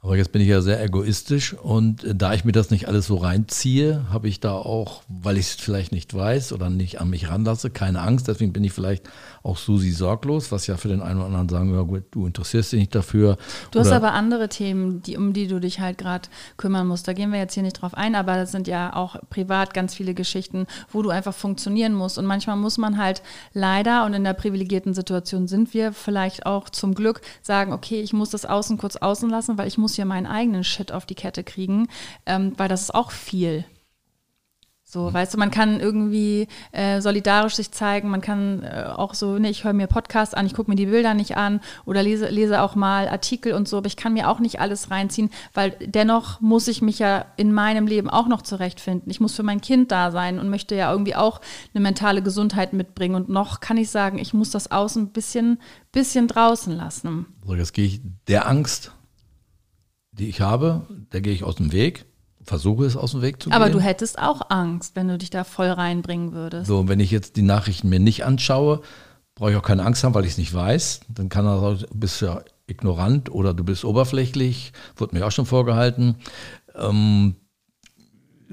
Aber jetzt bin ich ja sehr egoistisch und äh, da ich mir das nicht alles so reinziehe, habe ich da auch, weil ich es vielleicht nicht weiß oder nicht an mich ranlasse, keine Angst. Deswegen bin ich vielleicht auch Susi sorglos, was ja für den einen oder anderen sagen, ja gut, du interessierst dich nicht dafür. Du hast aber andere Themen, die, um die du dich halt gerade kümmern musst. Da gehen wir jetzt hier nicht drauf ein, aber das sind ja auch privat ganz viele Geschichten, wo du einfach funktionieren musst. Und manchmal muss man halt leider, und in der privilegierten Situation sind wir vielleicht auch zum Glück, sagen, okay, ich muss das außen kurz außen lassen, weil ich muss hier meinen eigenen Shit auf die Kette kriegen, ähm, weil das ist auch viel. So, weißt du, man kann irgendwie äh, solidarisch sich zeigen, man kann äh, auch so, ne, ich höre mir Podcasts an, ich gucke mir die Bilder nicht an oder lese, lese auch mal Artikel und so, aber ich kann mir auch nicht alles reinziehen, weil dennoch muss ich mich ja in meinem Leben auch noch zurechtfinden. Ich muss für mein Kind da sein und möchte ja irgendwie auch eine mentale Gesundheit mitbringen. Und noch kann ich sagen, ich muss das außen ein bisschen, bisschen draußen lassen. So, jetzt gehe ich der Angst, die ich habe, der gehe ich aus dem Weg, versuche es aus dem Weg zu Aber gehen. du hättest auch Angst, wenn du dich da voll reinbringen würdest. So, und wenn ich jetzt die Nachrichten mir nicht anschaue, brauche ich auch keine Angst haben, weil ich es nicht weiß. Dann kann er sagen, du bist ja ignorant oder du bist oberflächlich, wurde mir auch schon vorgehalten. Ähm,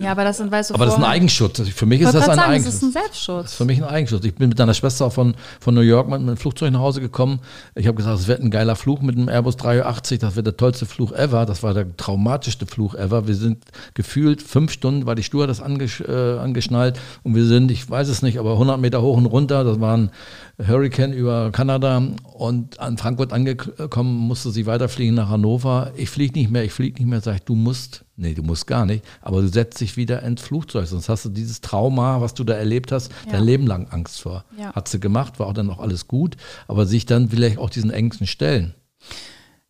Ja, aber das sind, weißt du, aber das ist ein Eigenschutz. Für mich Ich ist das ein sagen, Eigenschutz. das ist ein Das Selbstschutz. ist für mich ein Eigenschutz. Ich bin mit deiner Schwester von, von New York mit, dem Flugzeug nach Hause gekommen. Ich habe gesagt, es wird ein geiler Flug mit dem Airbus 380. Das wird der tollste Flug ever. Das war der traumatischste Flug ever. Wir sind gefühlt fünf Stunden, war die Stewardess angesch, äh, angeschnallt. Und wir sind, ich weiß es nicht, aber 100 Meter hoch und runter. Das war ein Hurricane über Kanada. Und an Frankfurt angekommen, musste sie weiterfliegen nach Hannover. Ich fliege nicht mehr, ich fliege nicht mehr. Sag ich, du musst, nee, du musst gar nicht. Aber du setzt dich wieder ins Flugzeug. Sonst hast du dieses Trauma, was du da erlebt hast, Ja. dein Leben lang Angst vor. Ja. Hat sie gemacht, war auch dann auch alles gut. Aber sich dann vielleicht auch diesen Ängsten stellen.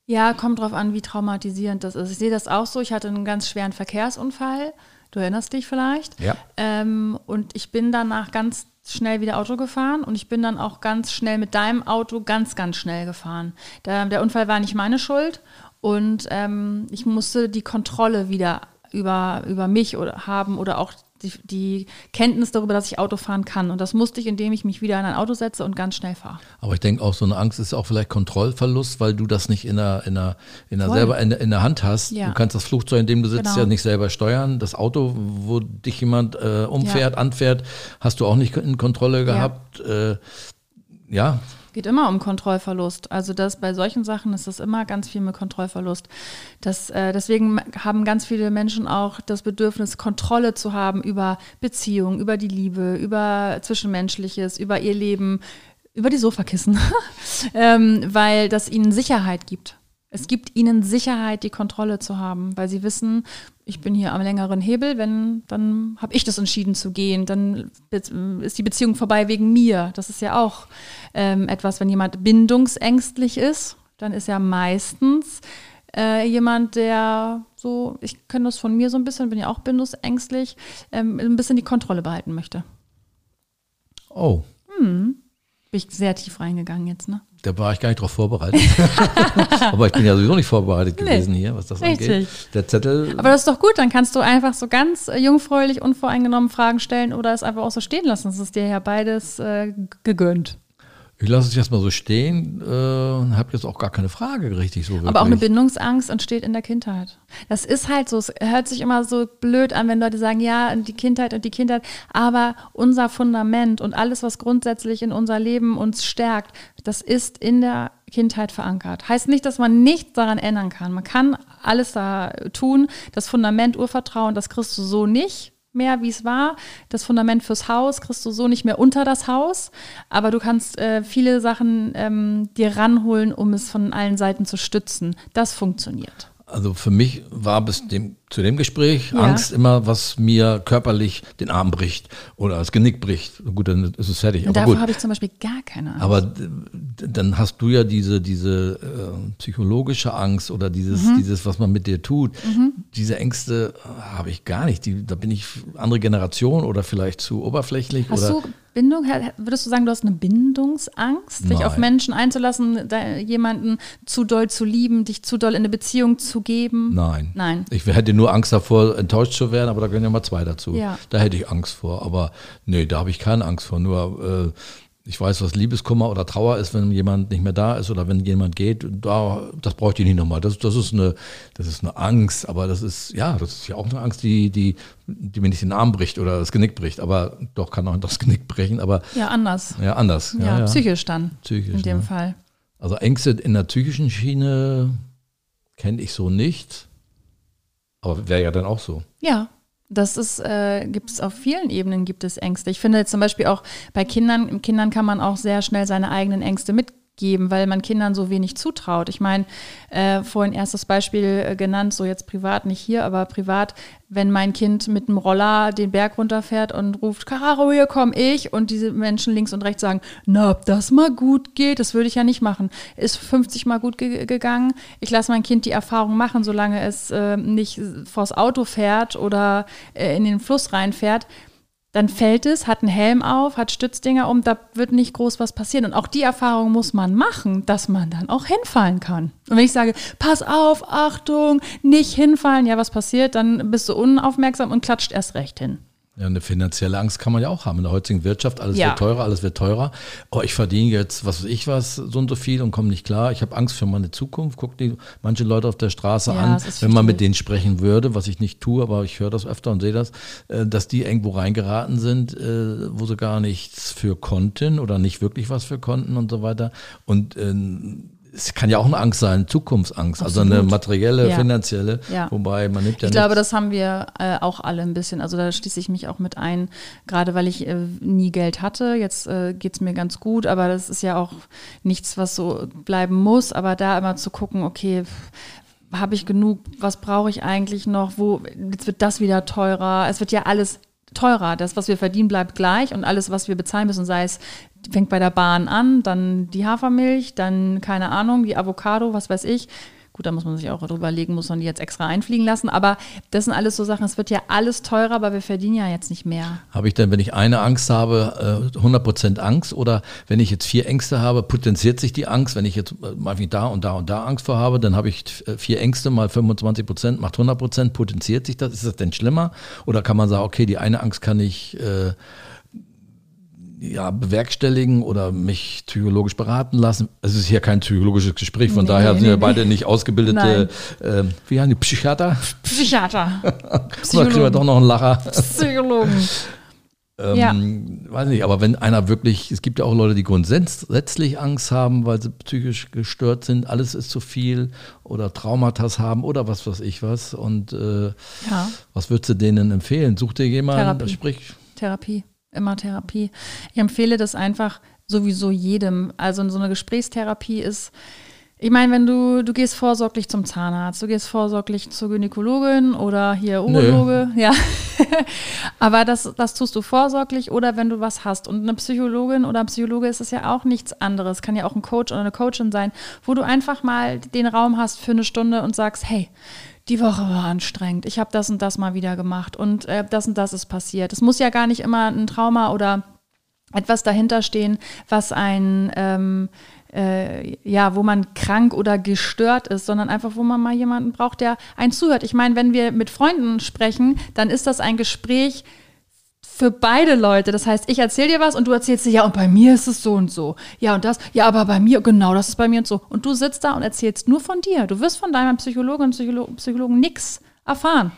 Ja, kommt drauf an, wie traumatisierend das ist. Ich sehe das auch so. Ich hatte einen ganz schweren Verkehrsunfall. Du erinnerst dich vielleicht. Ja. Ähm, und ich bin danach ganz schnell wieder Auto gefahren und ich bin dann auch ganz schnell mit deinem Auto ganz, ganz schnell gefahren. Der, der Unfall war nicht meine Schuld und ähm, ich musste die Kontrolle wieder über, über mich oder haben oder auch die, die Kenntnis darüber, dass ich Auto fahren kann. Und das musste ich, indem ich mich wieder in ein Auto setze und ganz schnell fahre. Aber ich denke auch, so eine Angst ist auch vielleicht Kontrollverlust, weil du das nicht in der, in der, in der Voll. selber in, in der Hand hast. Ja. Du kannst das Flugzeug, in dem du sitzt, Genau. ja nicht selber steuern. Das Auto, wo dich jemand äh, umfährt, anfährt, hast du auch nicht in Kontrolle gehabt. Äh, ja, geht immer um Kontrollverlust. Also das bei solchen Sachen ist das immer ganz viel mit Kontrollverlust. Das, äh, deswegen haben ganz viele Menschen auch das Bedürfnis, Kontrolle zu haben über Beziehungen, über die Liebe, über Zwischenmenschliches, über ihr Leben, über die Sofakissen, [laughs] ähm, weil das ihnen Sicherheit gibt. Es gibt ihnen Sicherheit, die Kontrolle zu haben, weil sie wissen, ich bin hier am längeren Hebel, wenn, dann habe ich das entschieden zu gehen, dann ist die Beziehung vorbei wegen mir. Das ist ja auch ähm, etwas, wenn jemand bindungsängstlich ist, dann ist er meistens äh, jemand, der so, ich kenne das von mir so ein bisschen, bin ja auch bindungsängstlich, ähm, ein bisschen die Kontrolle behalten möchte. oh, Bin ich sehr tief reingegangen jetzt, ne? Da war ich gar nicht drauf vorbereitet. [laughs] Aber ich bin ja sowieso nicht vorbereitet gewesen hier, was das Richtig. angeht. Der Zettel. Aber das ist doch gut, dann kannst du einfach so ganz äh, jungfräulich, unvoreingenommen Fragen stellen oder es einfach auch so stehen lassen. Das ist dir ja beides äh, gegönnt. Ich lasse es jetzt mal so stehen, äh, habe jetzt auch gar keine Frage richtig so wirklich. Aber auch eine Bindungsangst entsteht in der Kindheit. Das ist halt so, es hört sich immer so blöd an, wenn Leute sagen, ja, und die Kindheit und die Kindheit, aber unser Fundament und alles, was grundsätzlich in unser Leben uns stärkt, das ist in der Kindheit verankert. Heißt nicht, dass man nichts daran ändern kann. Man kann alles da tun. Das Fundament Urvertrauen, das kriegst du so nicht mehr, wie es war. Das Fundament fürs Haus kriegst du so nicht mehr unter das Haus. Aber du kannst äh, viele Sachen ähm, dir ranholen, um es von allen Seiten zu stützen. Das funktioniert. Also für mich war bis dem, zu dem Gespräch Ja. Angst immer, was mir körperlich den Arm bricht oder das Genick bricht. Gut, dann ist es fertig. Und Aber davor habe ich zum Beispiel gar keine Angst. Aber dann hast du ja diese, diese äh, psychologische Angst oder dieses, Mhm. dieses, was man mit dir tut. Diese Ängste äh, habe ich gar nicht. Die, da bin ich andere Generation oder vielleicht zu oberflächlich. Hast oder du Bindung, würdest du sagen, du hast eine Bindungsangst, dich Nein. auf Menschen einzulassen, jemanden zu doll zu lieben, dich zu doll in eine Beziehung zu geben? Nein. Nein. Ich hätte nur Angst davor, enttäuscht zu werden, aber da gehören ja mal zwei dazu. Ja. Da hätte ich Angst vor. Aber nee, da habe ich keine Angst vor. Nur äh, ich weiß, was Liebeskummer oder Trauer ist, wenn jemand nicht mehr da ist oder wenn jemand geht. Da, das brauche ich nicht nochmal. Das, das, ist eine, das ist eine Angst, aber das ist, ja, das ist ja auch eine Angst, die, die, die mir nicht den Arm bricht oder das Genick bricht. Aber doch kann auch das [laughs] Genick brechen, aber Ja, anders. ja, anders. Ja, Ja, ja. psychisch dann. Psychisch, in dem ne? Fall. Also Ängste in der psychischen Schiene kenne ich so nicht. Aber wäre ja dann auch so. Ja, das ist, äh, gibt es auf vielen Ebenen gibt es Ängste. Ich finde zum Beispiel auch bei Kindern, Kindern kann man auch sehr schnell seine eigenen Ängste mitgeben, weil man Kindern so wenig zutraut. Ich meine, äh, vorhin erstes Beispiel äh, genannt, so jetzt privat nicht hier, aber privat, wenn mein Kind mit dem Roller den Berg runterfährt und ruft, Caro, hier komm ich, und diese Menschen links und rechts sagen, na, ob das mal gut geht, das würde ich ja nicht machen. Ist 50 Mal gut ge gegangen. Ich lasse mein Kind die Erfahrung machen, solange es äh, nicht vors Auto fährt oder äh, in den Fluss reinfährt. Dann fällt es, hat einen Helm auf, hat Stützdinger um, da wird nicht groß was passieren. Und auch die Erfahrung muss man machen, dass man dann auch hinfallen kann. Und wenn ich sage, pass auf, Achtung, nicht hinfallen, ja, was passiert? Dann bist du unaufmerksam und klatscht erst recht hin. Ja, eine finanzielle Angst kann man ja auch haben in der heutigen Wirtschaft. Alles Ja. wird teurer, alles wird teurer. Oh, ich verdiene jetzt, was weiß ich was, so und so viel und komme nicht klar. Ich habe Angst für meine Zukunft. Guck die manche Leute auf der Straße Ja, an, wenn man mit denen sprechen würde, was ich nicht tue, aber ich höre das öfter und sehe das, äh, dass die irgendwo reingeraten sind, äh, wo sie gar nichts für konnten oder nicht wirklich was für konnten und so weiter. Und ähm, es kann ja auch eine Angst sein, Zukunftsangst, also eine Absolut. materielle, Ja. finanzielle, Ja. wobei man nimmt ja Ich glaube, nichts- das haben wir äh, auch alle ein bisschen. Also da schließe ich mich auch mit ein, gerade weil ich äh, nie Geld hatte. Jetzt äh, geht es mir ganz gut, aber das ist ja auch nichts, was so bleiben muss. Aber da immer zu gucken, okay, habe ich genug, was brauche ich eigentlich noch, wo, jetzt wird das wieder teurer. Es wird ja alles teurer. Das, was wir verdienen, bleibt gleich und alles, was wir bezahlen müssen, sei es, fängt bei der Bahn an, dann die Hafermilch, dann, keine Ahnung, die Avocado, was weiß ich. Gut, da muss man sich auch drüber legen, muss man die jetzt extra einfliegen lassen. Aber das sind alles so Sachen, es wird ja alles teurer, aber wir verdienen ja jetzt nicht mehr. Habe ich denn, wenn ich eine Angst habe, äh, 100% Angst? Oder wenn ich jetzt vier Ängste habe, potenziert sich die Angst? Wenn ich jetzt äh, wie da und da und da Angst vor habe, dann habe ich äh, vier Ängste mal 25%, macht 100%, potenziert sich das? Ist das denn schlimmer? Oder kann man sagen, okay, die eine Angst kann ich äh, ja, bewerkstelligen oder mich psychologisch beraten lassen? Es ist hier kein psychologisches Gespräch, von Nee, daher nee, sind wir nee. beide nicht ausgebildete, äh, wie heißen die Psychiater? Psychiater. [laughs] Da kriegen wir doch noch einen Lacher. Psychologen. Ähm, Ja. Weiß nicht, aber wenn einer wirklich, es gibt ja auch Leute, die grundsätzlich Angst haben, weil sie psychisch gestört sind, alles ist zu viel oder Traumata haben oder was weiß ich was. Und äh, Ja. was würdest du denen empfehlen? Such dir jemanden, Therapie. sprich. Therapie, immer Therapie. Ich empfehle das einfach sowieso jedem. Also so eine Gesprächstherapie ist, ich meine, wenn du, du gehst vorsorglich zum Zahnarzt, du gehst vorsorglich zur Gynäkologin oder hier Urologe, [laughs] ja. Aber das, das tust du vorsorglich oder wenn du was hast. Und eine Psychologin oder ein Psychologe ist es ja auch nichts anderes. Kann ja auch ein Coach oder eine Coachin sein, wo du einfach mal den Raum hast für eine Stunde und sagst, hey, die Woche war anstrengend. Ich habe das und das mal wieder gemacht und äh, das und das ist passiert. Es muss ja gar nicht immer ein Trauma oder etwas dahinter stehen, was einen ähm, äh, ja, wo man krank oder gestört ist, sondern einfach, wo man mal jemanden braucht, der einen zuhört. Ich meine, wenn wir mit Freunden sprechen, dann ist das ein Gespräch für beide Leute. Das heißt, ich erzähle dir was und du erzählst dir, ja, und bei mir ist es so und so. Ja, und das, ja, aber bei mir, genau, das ist bei mir und so. Und du sitzt da und erzählst nur von dir. Du wirst von deinem Psychologen und Psycholo Psychologen nichts erfahren.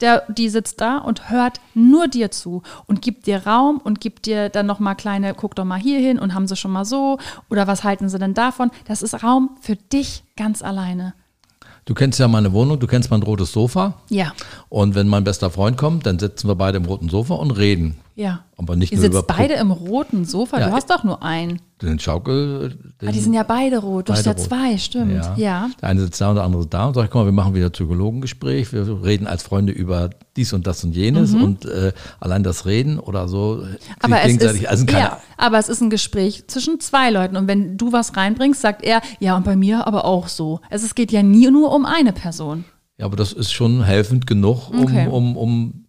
Der, die sitzt da und hört nur dir zu und gibt dir Raum und gibt dir dann nochmal kleine, guck doch mal hier hin und haben sie schon mal so oder was halten sie denn davon? Das ist Raum für dich ganz alleine. Du kennst ja meine Wohnung, du kennst mein rotes Sofa. Ja, Und wenn mein bester Freund kommt, dann sitzen wir beide im roten Sofa und reden. Ja. Aber nicht Ihr nur sitzt beide im roten Sofa. Ja, du hast doch nur einen. den Schaukel. Den, Ah, die sind ja beide rot. Du hast ja zwei, stimmt. Ja. Der eine sitzt da und der andere da und sagt, guck mal, wir machen wieder Psychologengespräch. Wir reden als Freunde über dies und das und jenes und äh, allein das Reden oder so. Mhm. Aber es, ist, also ja, aber es ist ein Gespräch zwischen zwei Leuten. Und wenn du was reinbringst, sagt er, ja, und bei mir aber auch so. Es, es geht ja nie nur um eine Person. Ja, aber das ist schon helfend genug, um, Okay. um, um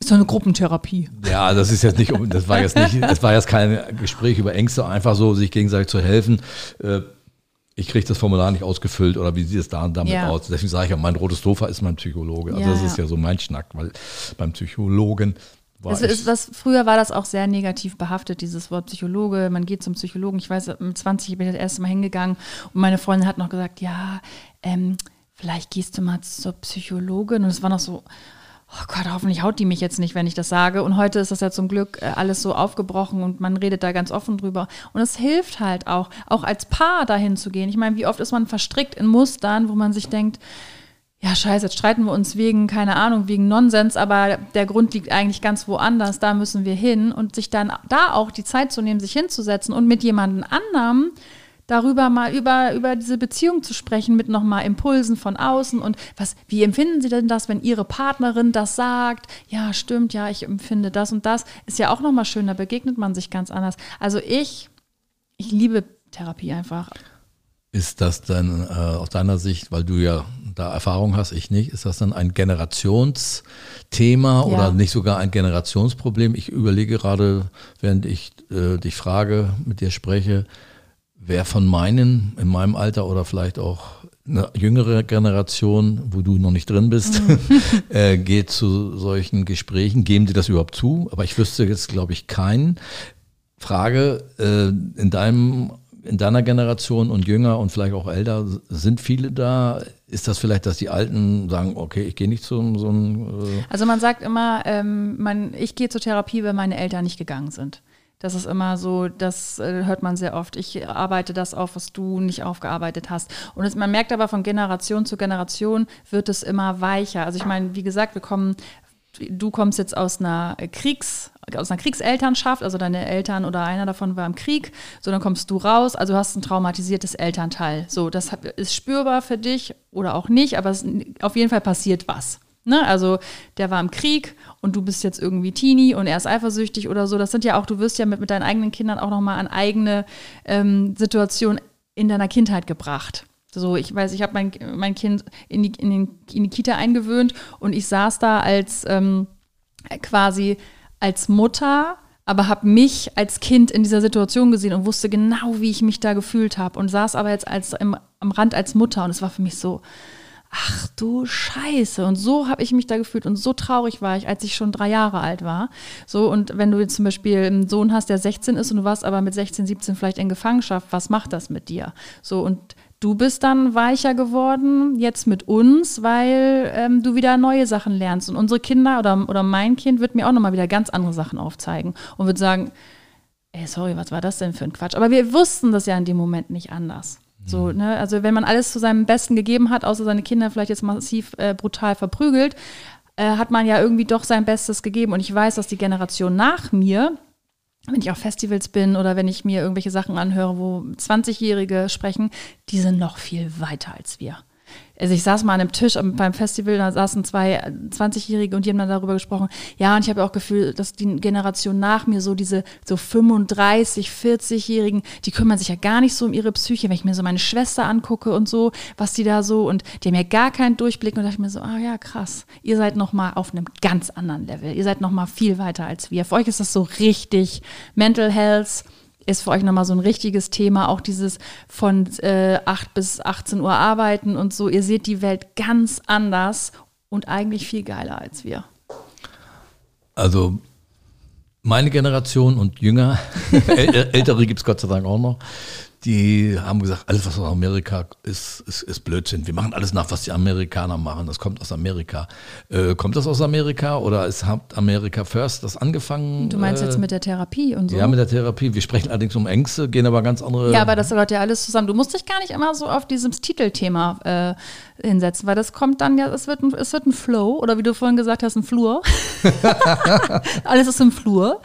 Ist doch eine Gruppentherapie. Ja, das ist jetzt nicht, das war jetzt nicht, das war jetzt kein Gespräch über Ängste, einfach so, sich gegenseitig zu helfen. Äh, Ich kriege das Formular nicht ausgefüllt oder wie sieht es da und damit Ja. aus? Deswegen sage ich ja, mein rotes Sofa ist mein Psychologe. Also Ja, das ist ja so mein Schnack, weil beim Psychologen war Das ich, ist, was, früher war das auch sehr negativ behaftet, dieses Wort Psychologe. Man geht zum Psychologen. Ich weiß, mit 20 bin ich das erste Mal hingegangen und meine Freundin hat noch gesagt, ja, ähm, vielleicht gehst du mal zur Psychologin. Und es war noch so, oh Gott, hoffentlich haut die mich jetzt nicht, wenn ich das sage. Und heute ist das ja zum Glück äh, alles so aufgebrochen und man redet da ganz offen drüber. Und es hilft halt auch, auch als Paar dahin zu gehen. Ich meine, wie oft ist man verstrickt in Mustern, wo man sich denkt, ja, scheiße, jetzt streiten wir uns wegen, keine Ahnung, wegen Nonsens, aber der Grund liegt eigentlich ganz woanders, da müssen wir hin und sich dann da auch die Zeit zu nehmen, sich hinzusetzen und mit jemandem anderem darüber mal über, über diese Beziehung zu sprechen, mit nochmal Impulsen von außen und was, wie empfinden Sie denn das, wenn Ihre Partnerin das sagt? Ja, stimmt, ja, ich empfinde das und das, ist ja auch nochmal schön, da begegnet man sich ganz anders. Also ich, ich liebe Therapie einfach. ist das dann äh, aus deiner Sicht, weil du ja da Erfahrung hast, ich nicht, ist das dann ein Generationsthema Ja. oder nicht sogar ein Generationsproblem? Ich überlege gerade, während ich äh, dich frage, mit dir spreche, wer von meinen, in meinem Alter oder vielleicht auch eine jüngere Generation, wo du noch nicht drin bist, Mhm. [laughs] äh, geht zu solchen Gesprächen. Geben die das überhaupt zu? Aber ich wüsste jetzt, glaube ich, keinen. Frage, äh, in deinem in deiner Generation und jünger und vielleicht auch älter, sind viele da? Ist das vielleicht, dass die Alten sagen, okay, ich gehe nicht zu so einem äh, Also man sagt immer, ähm, man, ich gehe zur Therapie, weil meine Eltern nicht gegangen sind. Das ist immer so, das äh, hört man sehr oft. Ich arbeite das auf, was du nicht aufgearbeitet hast. Und es, man merkt aber von Generation zu Generation wird es immer weicher. Also ich meine, wie gesagt, wir kommen, du kommst jetzt aus einer Kriegs, aus einer Kriegselternschaft, also deine Eltern oder einer davon war im Krieg, so dann kommst du raus, also hast ein traumatisiertes Elternteil. So, das ist spürbar für dich oder auch nicht, aber es, auf jeden Fall passiert was. Ne? Also der war im Krieg und du bist jetzt irgendwie Teenie und er ist eifersüchtig oder so. Das sind ja auch, du wirst ja mit, mit deinen eigenen Kindern auch nochmal an eigene ähm, Situationen in deiner Kindheit gebracht. So, ich weiß, ich habe mein, mein Kind in die, in, den, in die Kita eingewöhnt und ich saß da als ähm, quasi als Mutter, aber habe mich als Kind in dieser Situation gesehen und wusste genau, wie ich mich da gefühlt habe und saß aber jetzt als im, am Rand als Mutter und es war für mich so, ach du Scheiße. Und so habe ich mich da gefühlt und so traurig war ich, als ich schon drei Jahre alt war. So, und wenn du jetzt zum Beispiel einen Sohn hast, der 16 ist und du warst aber mit 16, 17 vielleicht in Gefangenschaft, was macht das mit dir? So, und du bist dann weicher geworden, jetzt mit uns, weil ähm, du wieder neue Sachen lernst. Und unsere Kinder oder, oder mein Kind wird mir auch nochmal wieder ganz andere Sachen aufzeigen und wird sagen, ey, sorry, was war das denn für ein Quatsch? Aber wir wussten das ja in dem Moment nicht anders. So, ne? Also wenn man alles zu seinem Besten gegeben hat, außer seine Kinder vielleicht jetzt massiv äh, brutal verprügelt, äh, hat man ja irgendwie doch sein Bestes gegeben. Und ich weiß, dass die Generation nach mir, wenn ich auf Festivals bin oder wenn ich mir irgendwelche Sachen anhöre, wo 20-Jährige sprechen, die sind noch viel weiter als wir. Also ich saß mal an einem Tisch beim Festival, da saßen zwei 20-Jährige und die haben dann darüber gesprochen. Ja, und ich habe auch Gefühl, dass die Generation nach mir, so diese so 35, 40-Jährigen, die kümmern sich ja gar nicht so um ihre Psyche. Wenn ich mir so meine Schwester angucke und so, was die da so, und die haben ja gar keinen Durchblick und da dachte ich mir so, ah ja, krass, ihr seid noch mal auf einem ganz anderen Level. Ihr seid noch mal viel weiter als wir. Für euch ist das so richtig Mental Health ist für euch nochmal so ein richtiges Thema. Auch dieses von äh, 8 bis 18 Uhr arbeiten und so. Ihr seht die Welt ganz anders und eigentlich viel geiler als wir. Also meine Generation und jünger, [laughs] ältere gibt es Gott sei Dank auch noch, die haben gesagt, alles was aus Amerika ist, ist, ist Blödsinn. Wir machen alles nach, was die Amerikaner machen. Das kommt aus Amerika. Äh, kommt das aus Amerika oder ist hat Amerika First das angefangen? Du meinst äh, jetzt mit der Therapie und so? Ja, mit der Therapie. Wir sprechen allerdings um Ängste, gehen aber ganz andere. Ja, aber das gehört ja alles zusammen. Du musst dich gar nicht immer so auf dieses Titelthema äh, hinsetzen, weil das kommt dann ja, es wird, ein, es wird ein Flow oder wie du vorhin gesagt hast, ein Flur. [laughs] [laughs] Alles ist im Flur.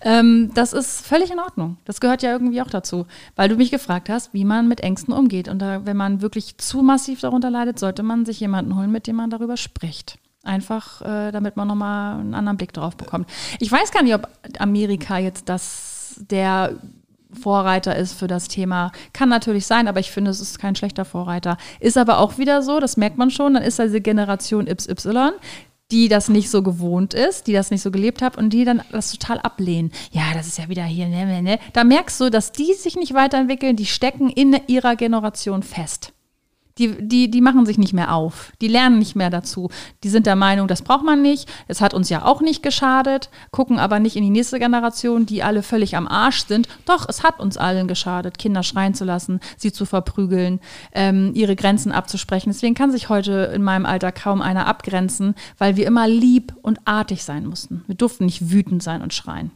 Ähm, das ist völlig in Ordnung. Das gehört ja irgendwie auch dazu, weil du mich gefragt hast, wie man mit Ängsten umgeht. Und da, wenn man wirklich zu massiv darunter leidet, sollte man sich jemanden holen, mit dem man darüber spricht. Einfach, äh, damit man nochmal einen anderen Blick drauf bekommt. Ich weiß gar nicht, ob Amerika jetzt das der Vorreiter ist für das Thema. Kann natürlich sein, aber ich finde, es ist kein schlechter Vorreiter. Ist aber auch wieder so, das merkt man schon, dann ist da diese Generation XY, die das nicht so gewohnt ist, die das nicht so gelebt hat und die dann das total ablehnen. Ja, das ist ja wieder hier, ne, ne, ne. Da merkst du, dass die sich nicht weiterentwickeln, die stecken in ihrer Generation fest. Die, die, die machen sich nicht mehr auf. Die lernen nicht mehr dazu. Die sind der Meinung, das braucht man nicht. Es hat uns ja auch nicht geschadet. Gucken aber nicht in die nächste Generation, die alle völlig am Arsch sind. Doch, es hat uns allen geschadet, Kinder schreien zu lassen, sie zu verprügeln, ähm, ihre Grenzen abzusprechen. Deswegen kann sich heute in meinem Alter kaum einer abgrenzen, weil wir immer lieb und artig sein mussten. Wir durften nicht wütend sein und schreien.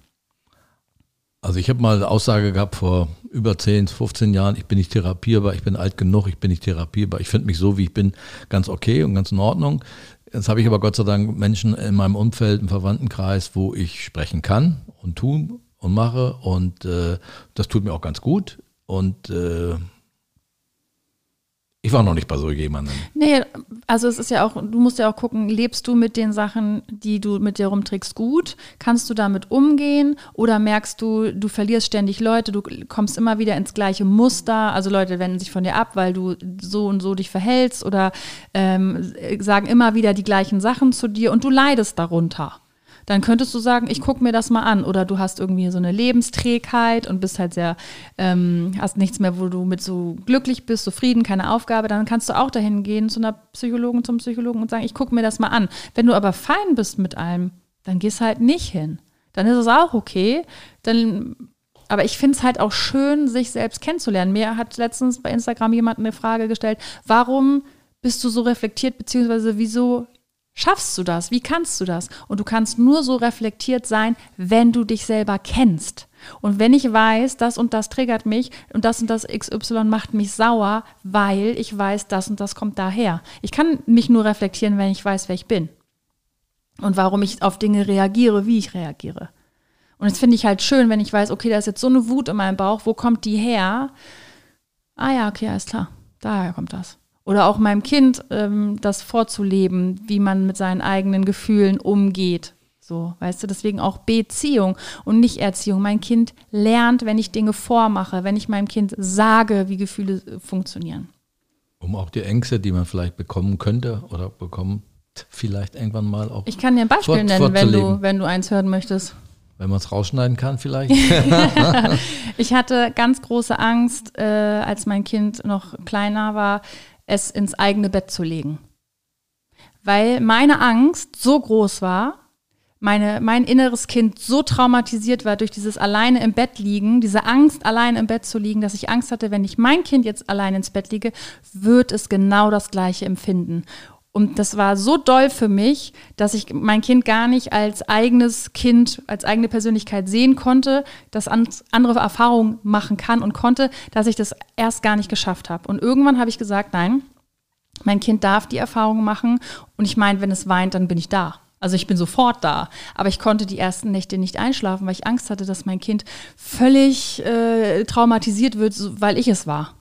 Also ich habe mal eine Aussage gehabt vor über 10, 15 Jahren, ich bin nicht therapierbar, ich bin alt genug, ich bin nicht therapierbar, ich finde mich so, wie ich bin, ganz okay und ganz in Ordnung. Jetzt habe ich aber Gott sei Dank Menschen in meinem Umfeld, im Verwandtenkreis, wo ich sprechen kann und tun und mache. Und äh, das tut mir auch ganz gut. Und äh, ich war noch nicht bei so jemandem. Nee, also es ist ja auch, du musst ja auch gucken, lebst du mit den Sachen, die du mit dir rumträgst, gut? Kannst du damit umgehen? Oder merkst du, du verlierst ständig Leute, du kommst immer wieder ins gleiche Muster, also Leute wenden sich von dir ab, weil du so und so dich verhältst oder ähm, sagen immer wieder die gleichen Sachen zu dir und du leidest darunter dann könntest du sagen, ich gucke mir das mal an. Oder du hast irgendwie so eine Lebensträgheit und bist halt sehr, ähm, hast nichts mehr, wo du mit so glücklich bist, zufrieden, keine Aufgabe, dann kannst du auch dahin gehen zu einer Psychologin, zum Psychologen und sagen, ich gucke mir das mal an. Wenn du aber fein bist mit allem, dann gehst halt nicht hin. Dann ist es auch okay. Dann aber ich finde es halt auch schön, sich selbst kennenzulernen. Mir hat letztens bei Instagram jemand eine Frage gestellt, warum bist du so reflektiert, beziehungsweise wieso schaffst du das? Wie kannst du das? Und du kannst nur so reflektiert sein, wenn du dich selber kennst. Und wenn ich weiß, das und das triggert mich und das und das XY macht mich sauer, weil ich weiß, das und das kommt daher. Ich kann mich nur reflektieren, wenn ich weiß, wer ich bin. Und warum ich auf Dinge reagiere, wie ich reagiere. Und das finde ich halt schön, wenn ich weiß, okay, da ist jetzt so eine Wut in meinem Bauch, wo kommt die her? Ah ja, okay, alles klar. Daher kommt das oder auch meinem Kind ähm, das vorzuleben, wie man mit seinen eigenen Gefühlen umgeht. So, weißt du, deswegen auch Beziehung und nicht Erziehung. Mein Kind lernt, wenn ich Dinge vormache, wenn ich meinem Kind sage, wie Gefühle äh, funktionieren. Um auch die Ängste, die man vielleicht bekommen könnte oder bekommt, vielleicht irgendwann mal auch. Ich kann dir ein Beispiel fort, nennen, wenn du, wenn du eins hören möchtest. Wenn man es rausschneiden kann, vielleicht. [laughs] ich hatte ganz große Angst, äh, als mein Kind noch kleiner war, es ins eigene Bett zu legen. Weil meine Angst so groß war, meine, mein inneres Kind so traumatisiert war durch dieses alleine im Bett liegen, diese Angst, alleine im Bett zu liegen, dass ich Angst hatte, wenn ich mein Kind jetzt alleine ins Bett liege, wird es genau das gleiche empfinden. Und das war so doll für mich, dass ich mein Kind gar nicht als eigenes Kind, als eigene Persönlichkeit sehen konnte, das andere Erfahrungen machen kann und konnte, dass ich das erst gar nicht geschafft habe. Und irgendwann habe ich gesagt, nein, mein Kind darf die Erfahrung machen. Und ich meine, wenn es weint, dann bin ich da. Also ich bin sofort da. Aber ich konnte die ersten Nächte nicht einschlafen, weil ich Angst hatte, dass mein Kind völlig äh, traumatisiert wird, weil ich es war.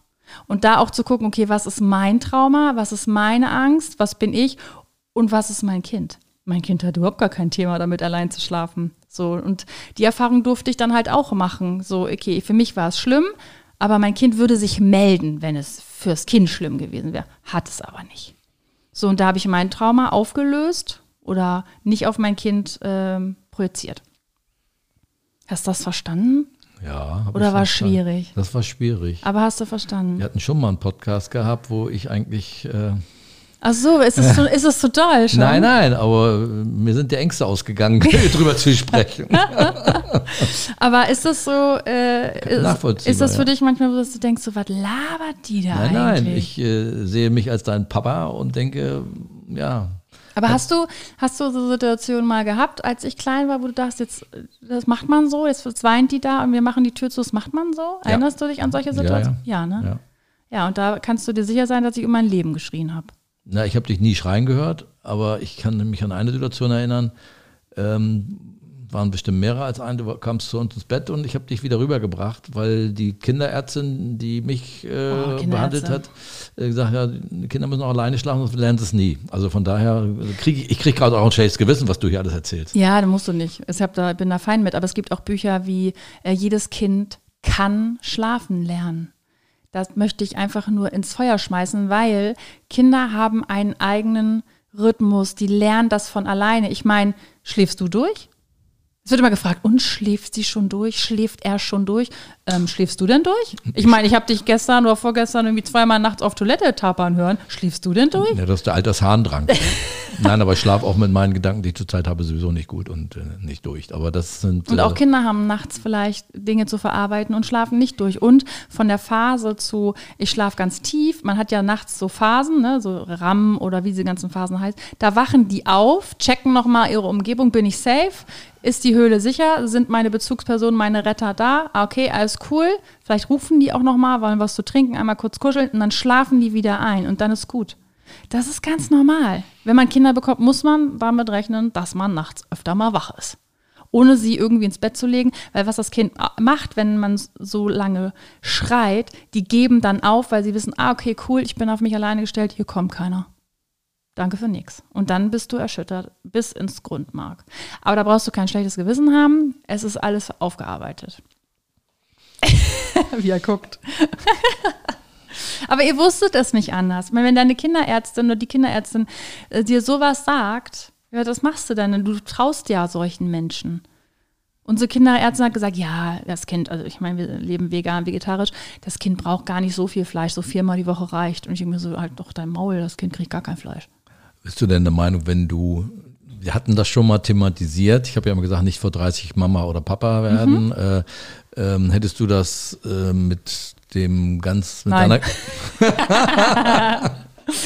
Und da auch zu gucken, okay, was ist mein Trauma, was ist meine Angst, was bin ich und was ist mein Kind? Mein Kind hat überhaupt gar kein Thema damit, allein zu schlafen. So, und die Erfahrung durfte ich dann halt auch machen. So, okay, für mich war es schlimm, aber mein Kind würde sich melden, wenn es fürs Kind schlimm gewesen wäre. Hat es aber nicht. So, und da habe ich mein Trauma aufgelöst oder nicht auf mein Kind ähm, projiziert. Hast du das verstanden? Ja. Oder war verstanden. schwierig? Das war schwierig. Aber hast du verstanden? Wir hatten schon mal einen Podcast gehabt, wo ich eigentlich. Äh, Ach so, ist es, so, ist es so doll schon? nein, nein, aber äh, mir sind die Ängste ausgegangen, [laughs] drüber zu sprechen. [laughs] Aber ist das so, äh, ist, Nachvollziehbar, ist das für ja. dich manchmal so, dass du denkst, so, was labert die da Nein, eigentlich? nein, ich äh, sehe mich als dein Papa und denke, ja, Aber hast du, hast du so Situationen mal gehabt, als ich klein war, wo du dachtest, jetzt, das macht man so, jetzt, jetzt weint die da und wir machen die Tür zu, das macht man so? Ja. Erinnerst du dich an solche Ja, Situationen? Ja, ne? ja. Ja, und da kannst du dir sicher sein, dass ich um mein Leben geschrien habe. Na, ich habe dich nie schreien gehört, aber ich kann mich an eine Situation erinnern. Ähm, waren bestimmt mehrere als ein. Du kamst zu uns ins Bett und ich habe dich wieder rübergebracht, weil die Kinderärztin, die mich äh, Oh, behandelt hat, äh, gesagt ja, die Kinder müssen auch alleine schlafen, sonst lernen sie es nie. Also von daher kriege ich, ich krieg gerade auch ein schlechtes Gewissen, was du hier alles erzählst. Ja, da musst du nicht. Ich da, bin da fein mit. Aber es gibt auch Bücher wie äh, Jedes Kind kann schlafen lernen. Das möchte ich einfach nur ins Feuer schmeißen, weil Kinder haben einen eigenen Rhythmus. Die lernen das von alleine. Ich meine, schläfst du durch? Es wird immer gefragt, und schläft sie schon durch? Schläft er schon durch? Ähm, schläfst du denn durch? Ich meine, ich habe dich gestern oder vorgestern irgendwie zweimal nachts auf Toilette tapern hören. Schläfst du denn durch? Ja, das ist der Altersharndrang. [laughs] Nein, aber ich schlafe auch mit meinen Gedanken, die ich zurzeit habe, sowieso nicht gut und äh, nicht durch. Aber das sind. Und auch äh, Kinder haben nachts vielleicht Dinge zu verarbeiten und schlafen nicht durch. Und von der Phase zu, ich schlafe ganz tief, man hat ja nachts so Phasen, ne, so RAM oder wie diese ganzen Phasen heißt, da wachen die auf, checken nochmal ihre Umgebung, bin ich safe? Ist die Höhle sicher? Sind meine Bezugspersonen, meine Retter da? Ah, Okay, alles cool. Vielleicht rufen die auch nochmal, wollen was zu trinken, einmal kurz kuscheln und dann schlafen die wieder ein und dann ist gut. Das ist ganz normal. Wenn man Kinder bekommt, muss man damit rechnen, dass man nachts öfter mal wach ist ohne sie irgendwie ins Bett zu legen, weil was das Kind macht, wenn man so lange schreit, die geben dann auf, weil sie wissen, ah, okay, cool, ich bin auf mich alleine gestellt, hier kommt keiner. Danke für nichts. Und dann bist du erschüttert bis ins Grundmark. Aber da brauchst du kein schlechtes Gewissen haben, es ist alles aufgearbeitet. [laughs] Wie er guckt. [laughs] Aber ihr wusstet es nicht anders. Wenn deine Kinderärztin oder die Kinderärztin äh, dir sowas sagt, ja, das machst du dann. Du traust ja solchen Menschen. Unsere Kinderärztin hat gesagt, ja, das Kind, also ich meine, wir leben vegan, vegetarisch, das Kind braucht gar nicht so viel Fleisch, so viermal die Woche reicht. Und ich denke mir so, halt doch dein Maul, das Kind kriegt gar kein Fleisch. Bist du denn der Meinung, wenn du, wir hatten das schon mal thematisiert, ich habe ja immer gesagt, nicht vor 30 Mama oder Papa werden, Mhm. äh, ähm, hättest du das äh, mit dem ganz, mit Nein. deiner, [laughs]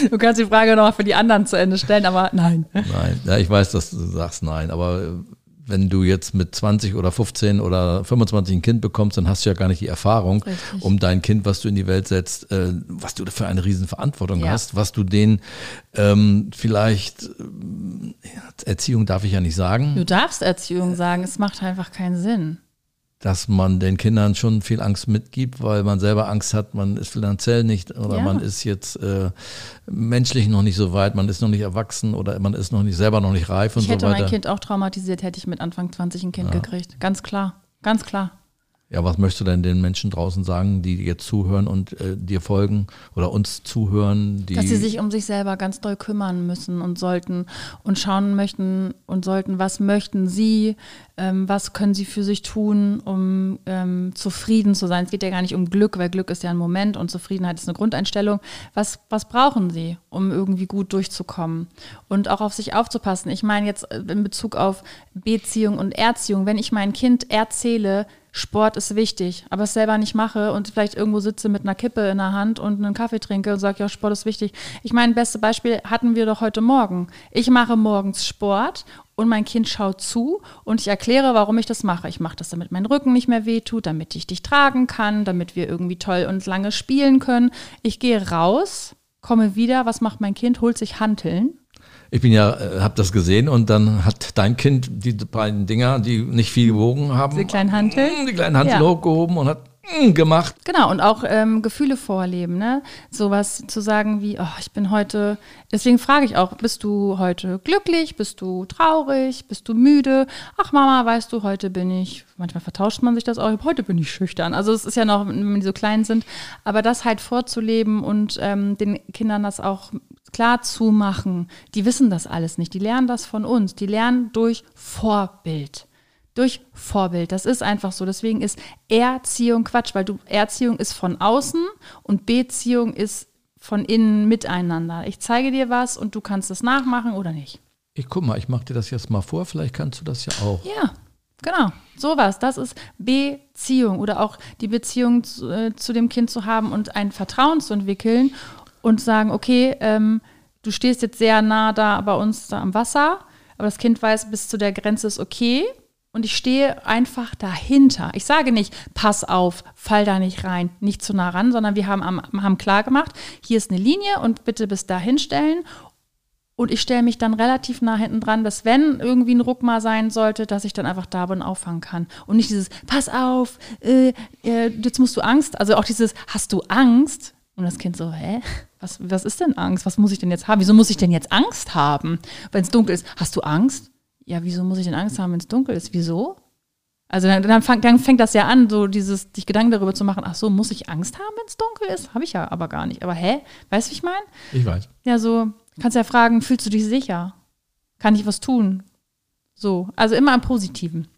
Du kannst die Frage noch für die anderen zu Ende stellen, aber nein. nein, ja, ich weiß, dass du sagst nein, aber äh, wenn du jetzt mit 20 oder 15 oder 25 ein Kind bekommst, dann hast du ja gar nicht die Erfahrung, Richtig. um dein Kind, was du in die Welt setzt, äh, was du für eine Riesenverantwortung Ja. hast, was du denen ähm, vielleicht, ähm, Erziehung darf ich ja nicht sagen, Du darfst Erziehung sagen, es macht einfach keinen Sinn. Dass man den Kindern schon viel Angst mitgibt, weil man selber Angst hat, man ist finanziell nicht oder Ja. man ist jetzt äh, menschlich noch nicht so weit, man ist noch nicht erwachsen oder man ist noch nicht selber noch nicht reif und Ich hätte so weiter. mein Kind auch traumatisiert, hätte ich mit Anfang 20 ein Kind gekriegt. Ganz klar. Ganz klar. Ja, was möchtest du denn den Menschen draußen sagen, die jetzt zuhören und äh, dir folgen oder uns zuhören, Dass sie sich um sich selber ganz doll kümmern müssen und sollten und schauen möchten und sollten, was möchten sie, ähm, was können sie für sich tun, um ähm, zufrieden zu sein. Es geht ja gar nicht um Glück, weil Glück ist ja ein Moment und Zufriedenheit ist eine Grundeinstellung. Was, was brauchen sie, um irgendwie gut durchzukommen und auch auf sich aufzupassen? Ich meine jetzt äh, in Bezug auf Beziehung und Erziehung, wenn ich mein Kind erzähle, Sport ist wichtig, aber es selber nicht mache und vielleicht irgendwo sitze mit einer Kippe in der Hand und einen Kaffee trinke und sage, ja, Sport ist wichtig. Ich meine, beste Beispiel hatten wir doch heute Morgen. Ich mache morgens Sport und mein Kind schaut zu und ich erkläre, warum ich das mache. Ich mache das, damit mein Rücken nicht mehr wehtut, damit ich dich tragen kann, damit wir irgendwie toll und lange spielen können. Ich gehe raus, komme wieder, was macht mein Kind? Holt sich Hanteln. Ich bin ja, äh, habe das gesehen und dann hat dein Kind die beiden Dinger, die nicht viel gewogen haben, Diese kleinen Hanteln? mm, die kleinen Hantel Ja. hochgehoben und hat mm, gemacht. Genau, und auch ähm, Gefühle vorleben, ne? Sowas zu sagen wie, oh, ich bin heute, deswegen frage ich auch, bist du heute glücklich, bist du traurig, bist du müde? Ach Mama, weißt du, heute bin ich, manchmal vertauscht man sich das auch, heute bin ich schüchtern. Also es ist ja noch, wenn die so klein sind, aber das halt vorzuleben und ähm, den Kindern das auch klar zu machen, die wissen das alles nicht, die lernen das von uns, die lernen durch Vorbild. Durch Vorbild. Das ist einfach so. Deswegen ist Erziehung Quatsch, weil du Erziehung ist von außen und Beziehung ist von innen miteinander. Ich zeige dir was und du kannst es nachmachen oder nicht. Ich guck mal, ich mache dir das jetzt mal vor, vielleicht kannst du das ja auch. Ja, genau. Sowas. Das ist Beziehung oder auch die Beziehung zu, äh, zu dem Kind zu haben und ein Vertrauen zu entwickeln und sagen, okay, ähm, du stehst jetzt sehr nah da bei uns da am Wasser, aber das Kind weiß, bis zu der Grenze ist okay. Und ich stehe einfach dahinter. Ich sage nicht, pass auf, fall da nicht rein, nicht zu nah ran, sondern wir haben, haben klar gemacht, hier ist eine Linie und bitte bis dahin stellen. Und ich stelle mich dann relativ nah hinten dran, dass wenn irgendwie ein Ruck mal sein sollte, dass ich dann einfach da bin und auffangen kann. Und nicht dieses, pass auf, äh, äh, jetzt musst du Angst. Also auch dieses, hast du Angst? Und das Kind so, hä? Was, was ist denn Angst? Was muss ich denn jetzt haben? Wieso muss ich denn jetzt Angst haben, wenn es dunkel ist? Hast du Angst? Ja, wieso muss ich denn Angst haben, wenn es dunkel ist? Wieso? Also dann, dann, fang, dann fängt das ja an, so dieses, dich Gedanken darüber zu machen, ach so, muss ich Angst haben, wenn es dunkel ist? Habe ich ja aber gar nicht. Aber hä? Weißt du, wie ich meine? Ich weiß. Ja, so, kannst ja fragen, fühlst du dich sicher? Kann ich was tun? So, also immer im Positiven.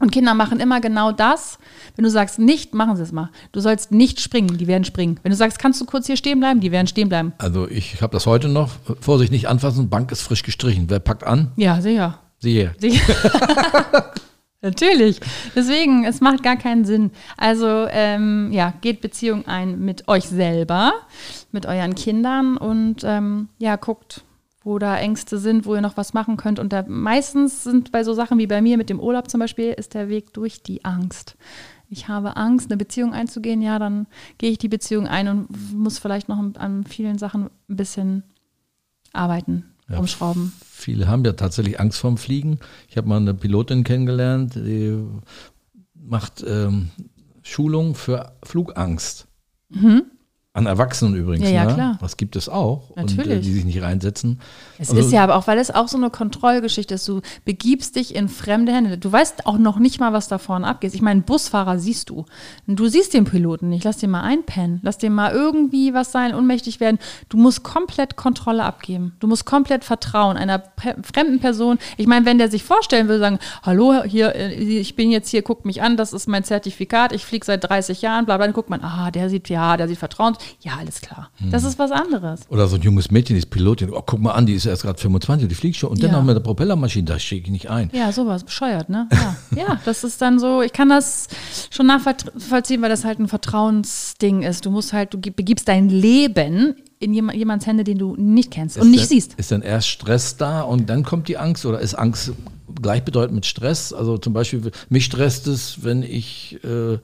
Und Kinder machen immer genau das. Wenn du sagst, nicht, machen sie es mal. Du sollst nicht springen, die werden springen. Wenn du sagst, kannst du kurz hier stehen bleiben, die werden stehen bleiben. Also ich habe das heute noch. Vorsicht, nicht anfassen, Bank ist frisch gestrichen. Wer packt an? Ja, sicher. Siehe. [laughs] Natürlich. Deswegen, es macht gar keinen Sinn. Also, ähm, ja, geht Beziehung ein mit euch selber, mit euren Kindern und ähm, ja, guckt, wo da Ängste sind, wo ihr noch was machen könnt. Und da meistens sind bei so Sachen wie bei mir mit dem Urlaub zum Beispiel, ist der Weg durch die Angst. Ich habe Angst, eine Beziehung einzugehen, ja, dann gehe ich die Beziehung ein und muss vielleicht noch an vielen Sachen ein bisschen arbeiten, Ja. umschrauben. Viele haben ja tatsächlich Angst vorm Fliegen. Ich habe mal eine Pilotin kennengelernt, die macht ähm, Schulung für Flugangst. An Erwachsenen übrigens. Ja, ja, ne? klar. Das gibt es auch. Und äh, Natürlich. die sich nicht reinsetzen. Es Also- ist ja aber auch, weil es auch so eine Kontrollgeschichte ist. Du begibst dich in fremde Hände. Du weißt auch noch nicht mal, was da vorne abgeht. Ich meine, Busfahrer siehst du. Du siehst den Piloten nicht. Lass den mal einpennen. Lass den mal irgendwie was sein, ohnmächtig werden. Du musst komplett Kontrolle abgeben. Du musst komplett vertrauen einer pe- fremden Person. Ich meine, wenn der sich vorstellen will, sagen, hallo, hier, äh, ich bin jetzt hier, guck mich an, das ist mein Zertifikat, ich fliege seit 30 Jahren, bla bla, dann guckt man, ah, der sieht, ja, der sieht vertrauens. Ja, alles klar. Hm. Das ist was anderes. Oder so ein junges Mädchen, die ist Pilotin. Oh, guck mal an, die ist erst gerade 25, die fliegt schon. Und dann Ja. noch mit der Propellermaschine, da schicke ich nicht ein. Ja, sowas, bescheuert, ne? Ja. ja, das ist dann so, ich kann das schon nachvollziehen, weil das halt ein Vertrauensding ist. Du musst halt, du begibst dein Leben in jem- jemands Hände, den du nicht kennst und Ist nicht dann, siehst. Ist dann erst Stress da und dann kommt die Angst? Oder ist Angst gleichbedeutend mit Stress? Also zum Beispiel, mich stresst es, wenn ich äh,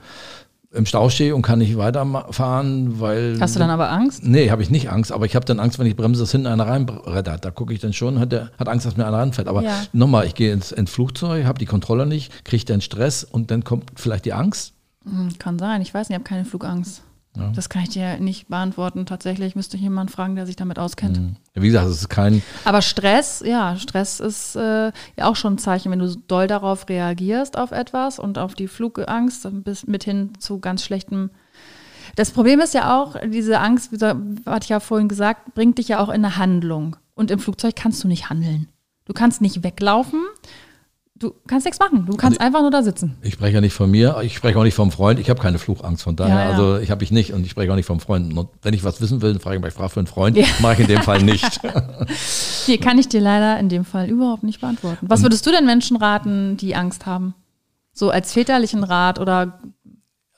im Stau stehe und kann nicht weiterfahren, weil. Hast du dann aber Angst? Nee, habe ich nicht Angst, aber ich habe dann Angst, wenn ich bremse, dass hinten einer reinrettert. Da gucke ich dann schon, hat, der, hat Angst, dass mir einer ranfällt. Aber Ja. nochmal, ich gehe ins, ins Flugzeug, habe die Kontrolle nicht, kriege dann Stress und dann kommt vielleicht die Angst. Hm, Kann sein, ich weiß nicht, ich habe keine Flugangst. Ja. Das kann ich dir nicht beantworten. Tatsächlich müsste ich jemanden fragen, der sich damit auskennt. Wie gesagt, es ist kein, Aber Stress, ja, Stress ist äh, ja auch schon ein Zeichen, wenn du doll darauf reagierst auf etwas und auf die Flugangst dann bis mit hin zu ganz schlechtem. Das Problem ist ja auch, diese Angst, wie hatte ich ja vorhin gesagt, bringt dich ja auch in eine Handlung. Und im Flugzeug kannst du nicht handeln. Du kannst nicht weglaufen. Du kannst nichts machen. Du kannst einfach nur da sitzen. Ich spreche ja nicht von mir, ich spreche auch nicht vom Freund. Ich habe keine Fluchangst, von daher, Ja, ja. also ich habe ich nicht und ich spreche auch nicht vom Freund. Und wenn ich was wissen will, dann frage ich mich, ich frage für einen Freund, Ja. mache ich in dem Fall nicht. [laughs] Hier kann ich dir leider in dem Fall überhaupt nicht beantworten. Was würdest du denn Menschen raten, die Angst haben? So als väterlichen Rat oder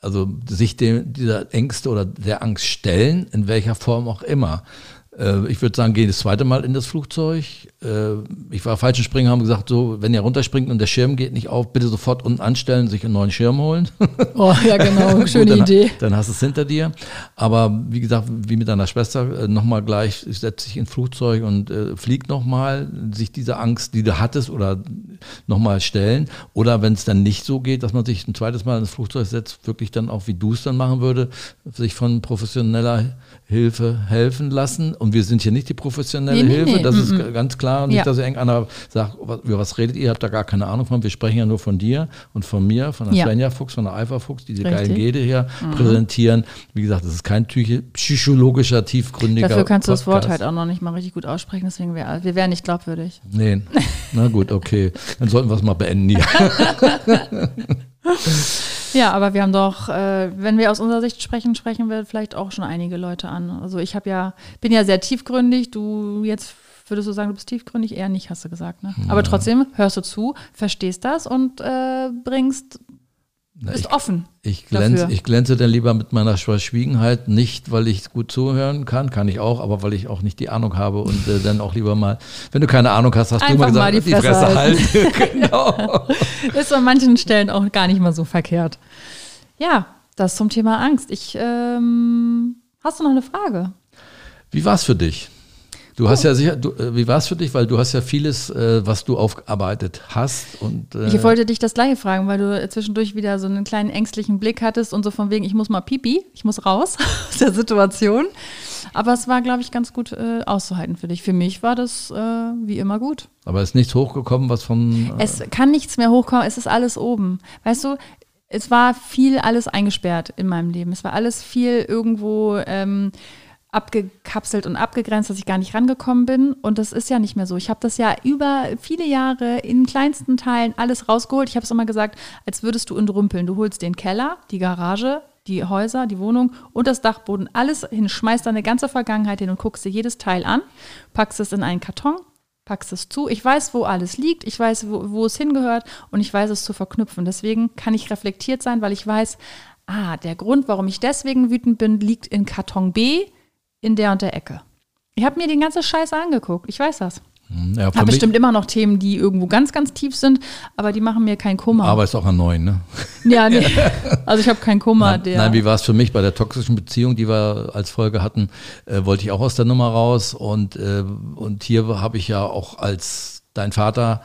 Also sich dem, dieser Ängste oder der Angst stellen, in welcher Form auch immer. Äh, Ich würde sagen, geh das zweite Mal in das Flugzeug. Äh, Ich war falschen Springen, haben gesagt, so, wenn ihr runterspringt und der Schirm geht nicht auf, bitte sofort unten anstellen, sich einen neuen Schirm holen. [laughs] Oh, ja, genau, Gut, dann, Dann hast du es hinter dir. Aber wie gesagt, wie mit deiner Schwester, äh, nochmal gleich, setz dich ins Flugzeug und äh, flieg nochmal, sich diese Angst, die du hattest, oder nochmal stellen. Oder wenn es dann nicht so geht, dass man sich ein zweites Mal ins Flugzeug setzt, wirklich dann auch, wie du es dann machen würde, sich von professioneller Hilfe helfen lassen. Und wir sind hier nicht die professionelle Nee, Hilfe, nee, das mm, ist mm. ganz klar. Klar. Nicht, Ja. dass irgendeiner sagt, über was redet ihr, ihr habt da gar keine Ahnung von. Wir sprechen ja nur von dir und von mir, von der Ja. Svenja Fuchs, von der Alpha Fuchs, die diese. Mhm. geilen Gede hier präsentieren. Wie gesagt, das ist kein psychologischer, tiefgründiger Dafür kannst du das Wort Podcast. halt auch noch nicht mal richtig gut aussprechen, deswegen wär, wir wären nicht glaubwürdig. Nee, na gut, okay. Dann sollten wir es mal beenden hier. [laughs] Ja, aber wir haben doch, äh, wenn wir aus unserer Sicht sprechen, sprechen wir vielleicht auch schon einige Leute an. Also ich habe ja, bin ja sehr tiefgründig. Du jetzt würdest du sagen, du bist tiefgründig? Eher nicht, hast du gesagt. Ne? Aber trotzdem hörst du zu, verstehst das und äh, bringst, Na, bist ich, offen. ich, glänze, dafür. ich glänze dann lieber mit meiner Verschwiegenheit, nicht weil ich gut zuhören kann, kann ich auch, aber weil ich auch nicht die Ahnung habe und äh, dann auch lieber mal, wenn du keine Ahnung hast, hast du Einfach mal gesagt, mal die Fresse halten. [laughs] genau. [laughs] Ist an manchen Stellen auch gar nicht mal so verkehrt. Ja, das zum Thema Angst. Ich, ähm, hast du noch eine Frage? Wie war es für dich? Du hast ja sicher, du, äh, wie war es für dich? Weil du hast ja vieles, äh, was du aufgearbeitet hast und äh, Ich wollte dich das gleiche fragen, weil du zwischendurch wieder so einen kleinen ängstlichen Blick hattest und so von wegen, ich muss mal pipi, ich muss raus [laughs] aus der Situation. Aber es war, glaube ich, ganz gut äh, auszuhalten für dich. Für mich war das äh, wie immer gut. aber ist nichts hochgekommen, was von äh, Es kann nichts mehr hochkommen, es ist alles oben. Weißt du, es war viel alles eingesperrt in meinem Leben. Es war alles viel irgendwo ähm, abgekapselt und abgegrenzt, dass ich gar nicht rangekommen bin. Und das ist ja nicht mehr so. Ich habe das ja über viele Jahre in kleinsten Teilen alles rausgeholt. Ich habe es immer gesagt, als würdest du entrümpeln. Du holst den Keller, die Garage, die Häuser, die Wohnung und das Dachboden, alles hin, schmeißt deine ganze Vergangenheit hin und guckst dir jedes Teil an, packst es in einen Karton, packst es zu. Ich weiß, wo alles liegt, ich weiß, wo, wo es hingehört und ich weiß es zu verknüpfen. Deswegen kann ich reflektiert sein, weil ich weiß, ah, der Grund, warum ich deswegen wütend bin, liegt in Karton B in der und der Ecke. Ich habe mir den ganzen Scheiß angeguckt, ich weiß das. Hm, ja, habe bestimmt immer noch Themen, die irgendwo ganz, ganz tief sind, aber die machen mir keinen Kummer. aber ist auch an neun, ne? [laughs] ja, nee. [laughs] Also ich habe keinen Kummer, Nein, nein, wie war es für mich bei der toxischen Beziehung, die wir als Folge hatten, äh, wollte ich auch aus der Nummer raus und, äh, und hier habe ich ja auch als dein Vater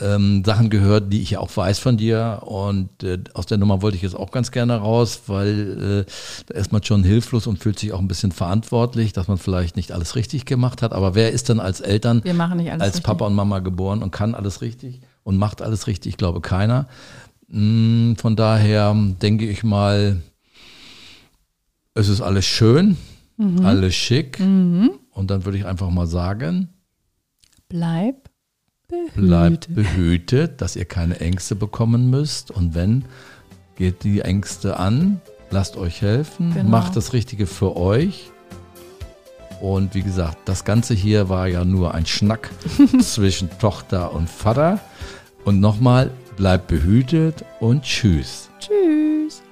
ähm, Sachen gehört, die ich ja auch weiß von dir und äh, aus der Nummer wollte ich jetzt auch ganz gerne raus, weil äh, da ist man schon hilflos und fühlt sich auch ein bisschen verantwortlich, dass man vielleicht nicht alles richtig gemacht hat, aber wer ist denn als Eltern als richtig. Papa und Mama geboren und kann alles richtig und macht alles richtig? Ich glaube keiner. Mm, Von daher denke ich mal, es ist alles schön, Mhm. alles schick. Und dann würde ich einfach mal sagen, Bleib. Bleibt behütet, dass ihr keine Ängste bekommen müsst. Und wenn, geht die Ängste an, lasst euch helfen, Genau. macht das Richtige für euch. Und wie gesagt, das Ganze hier war ja nur ein Schnack [laughs] zwischen Tochter und Vater. Und nochmal, bleibt behütet und tschüss. Tschüss.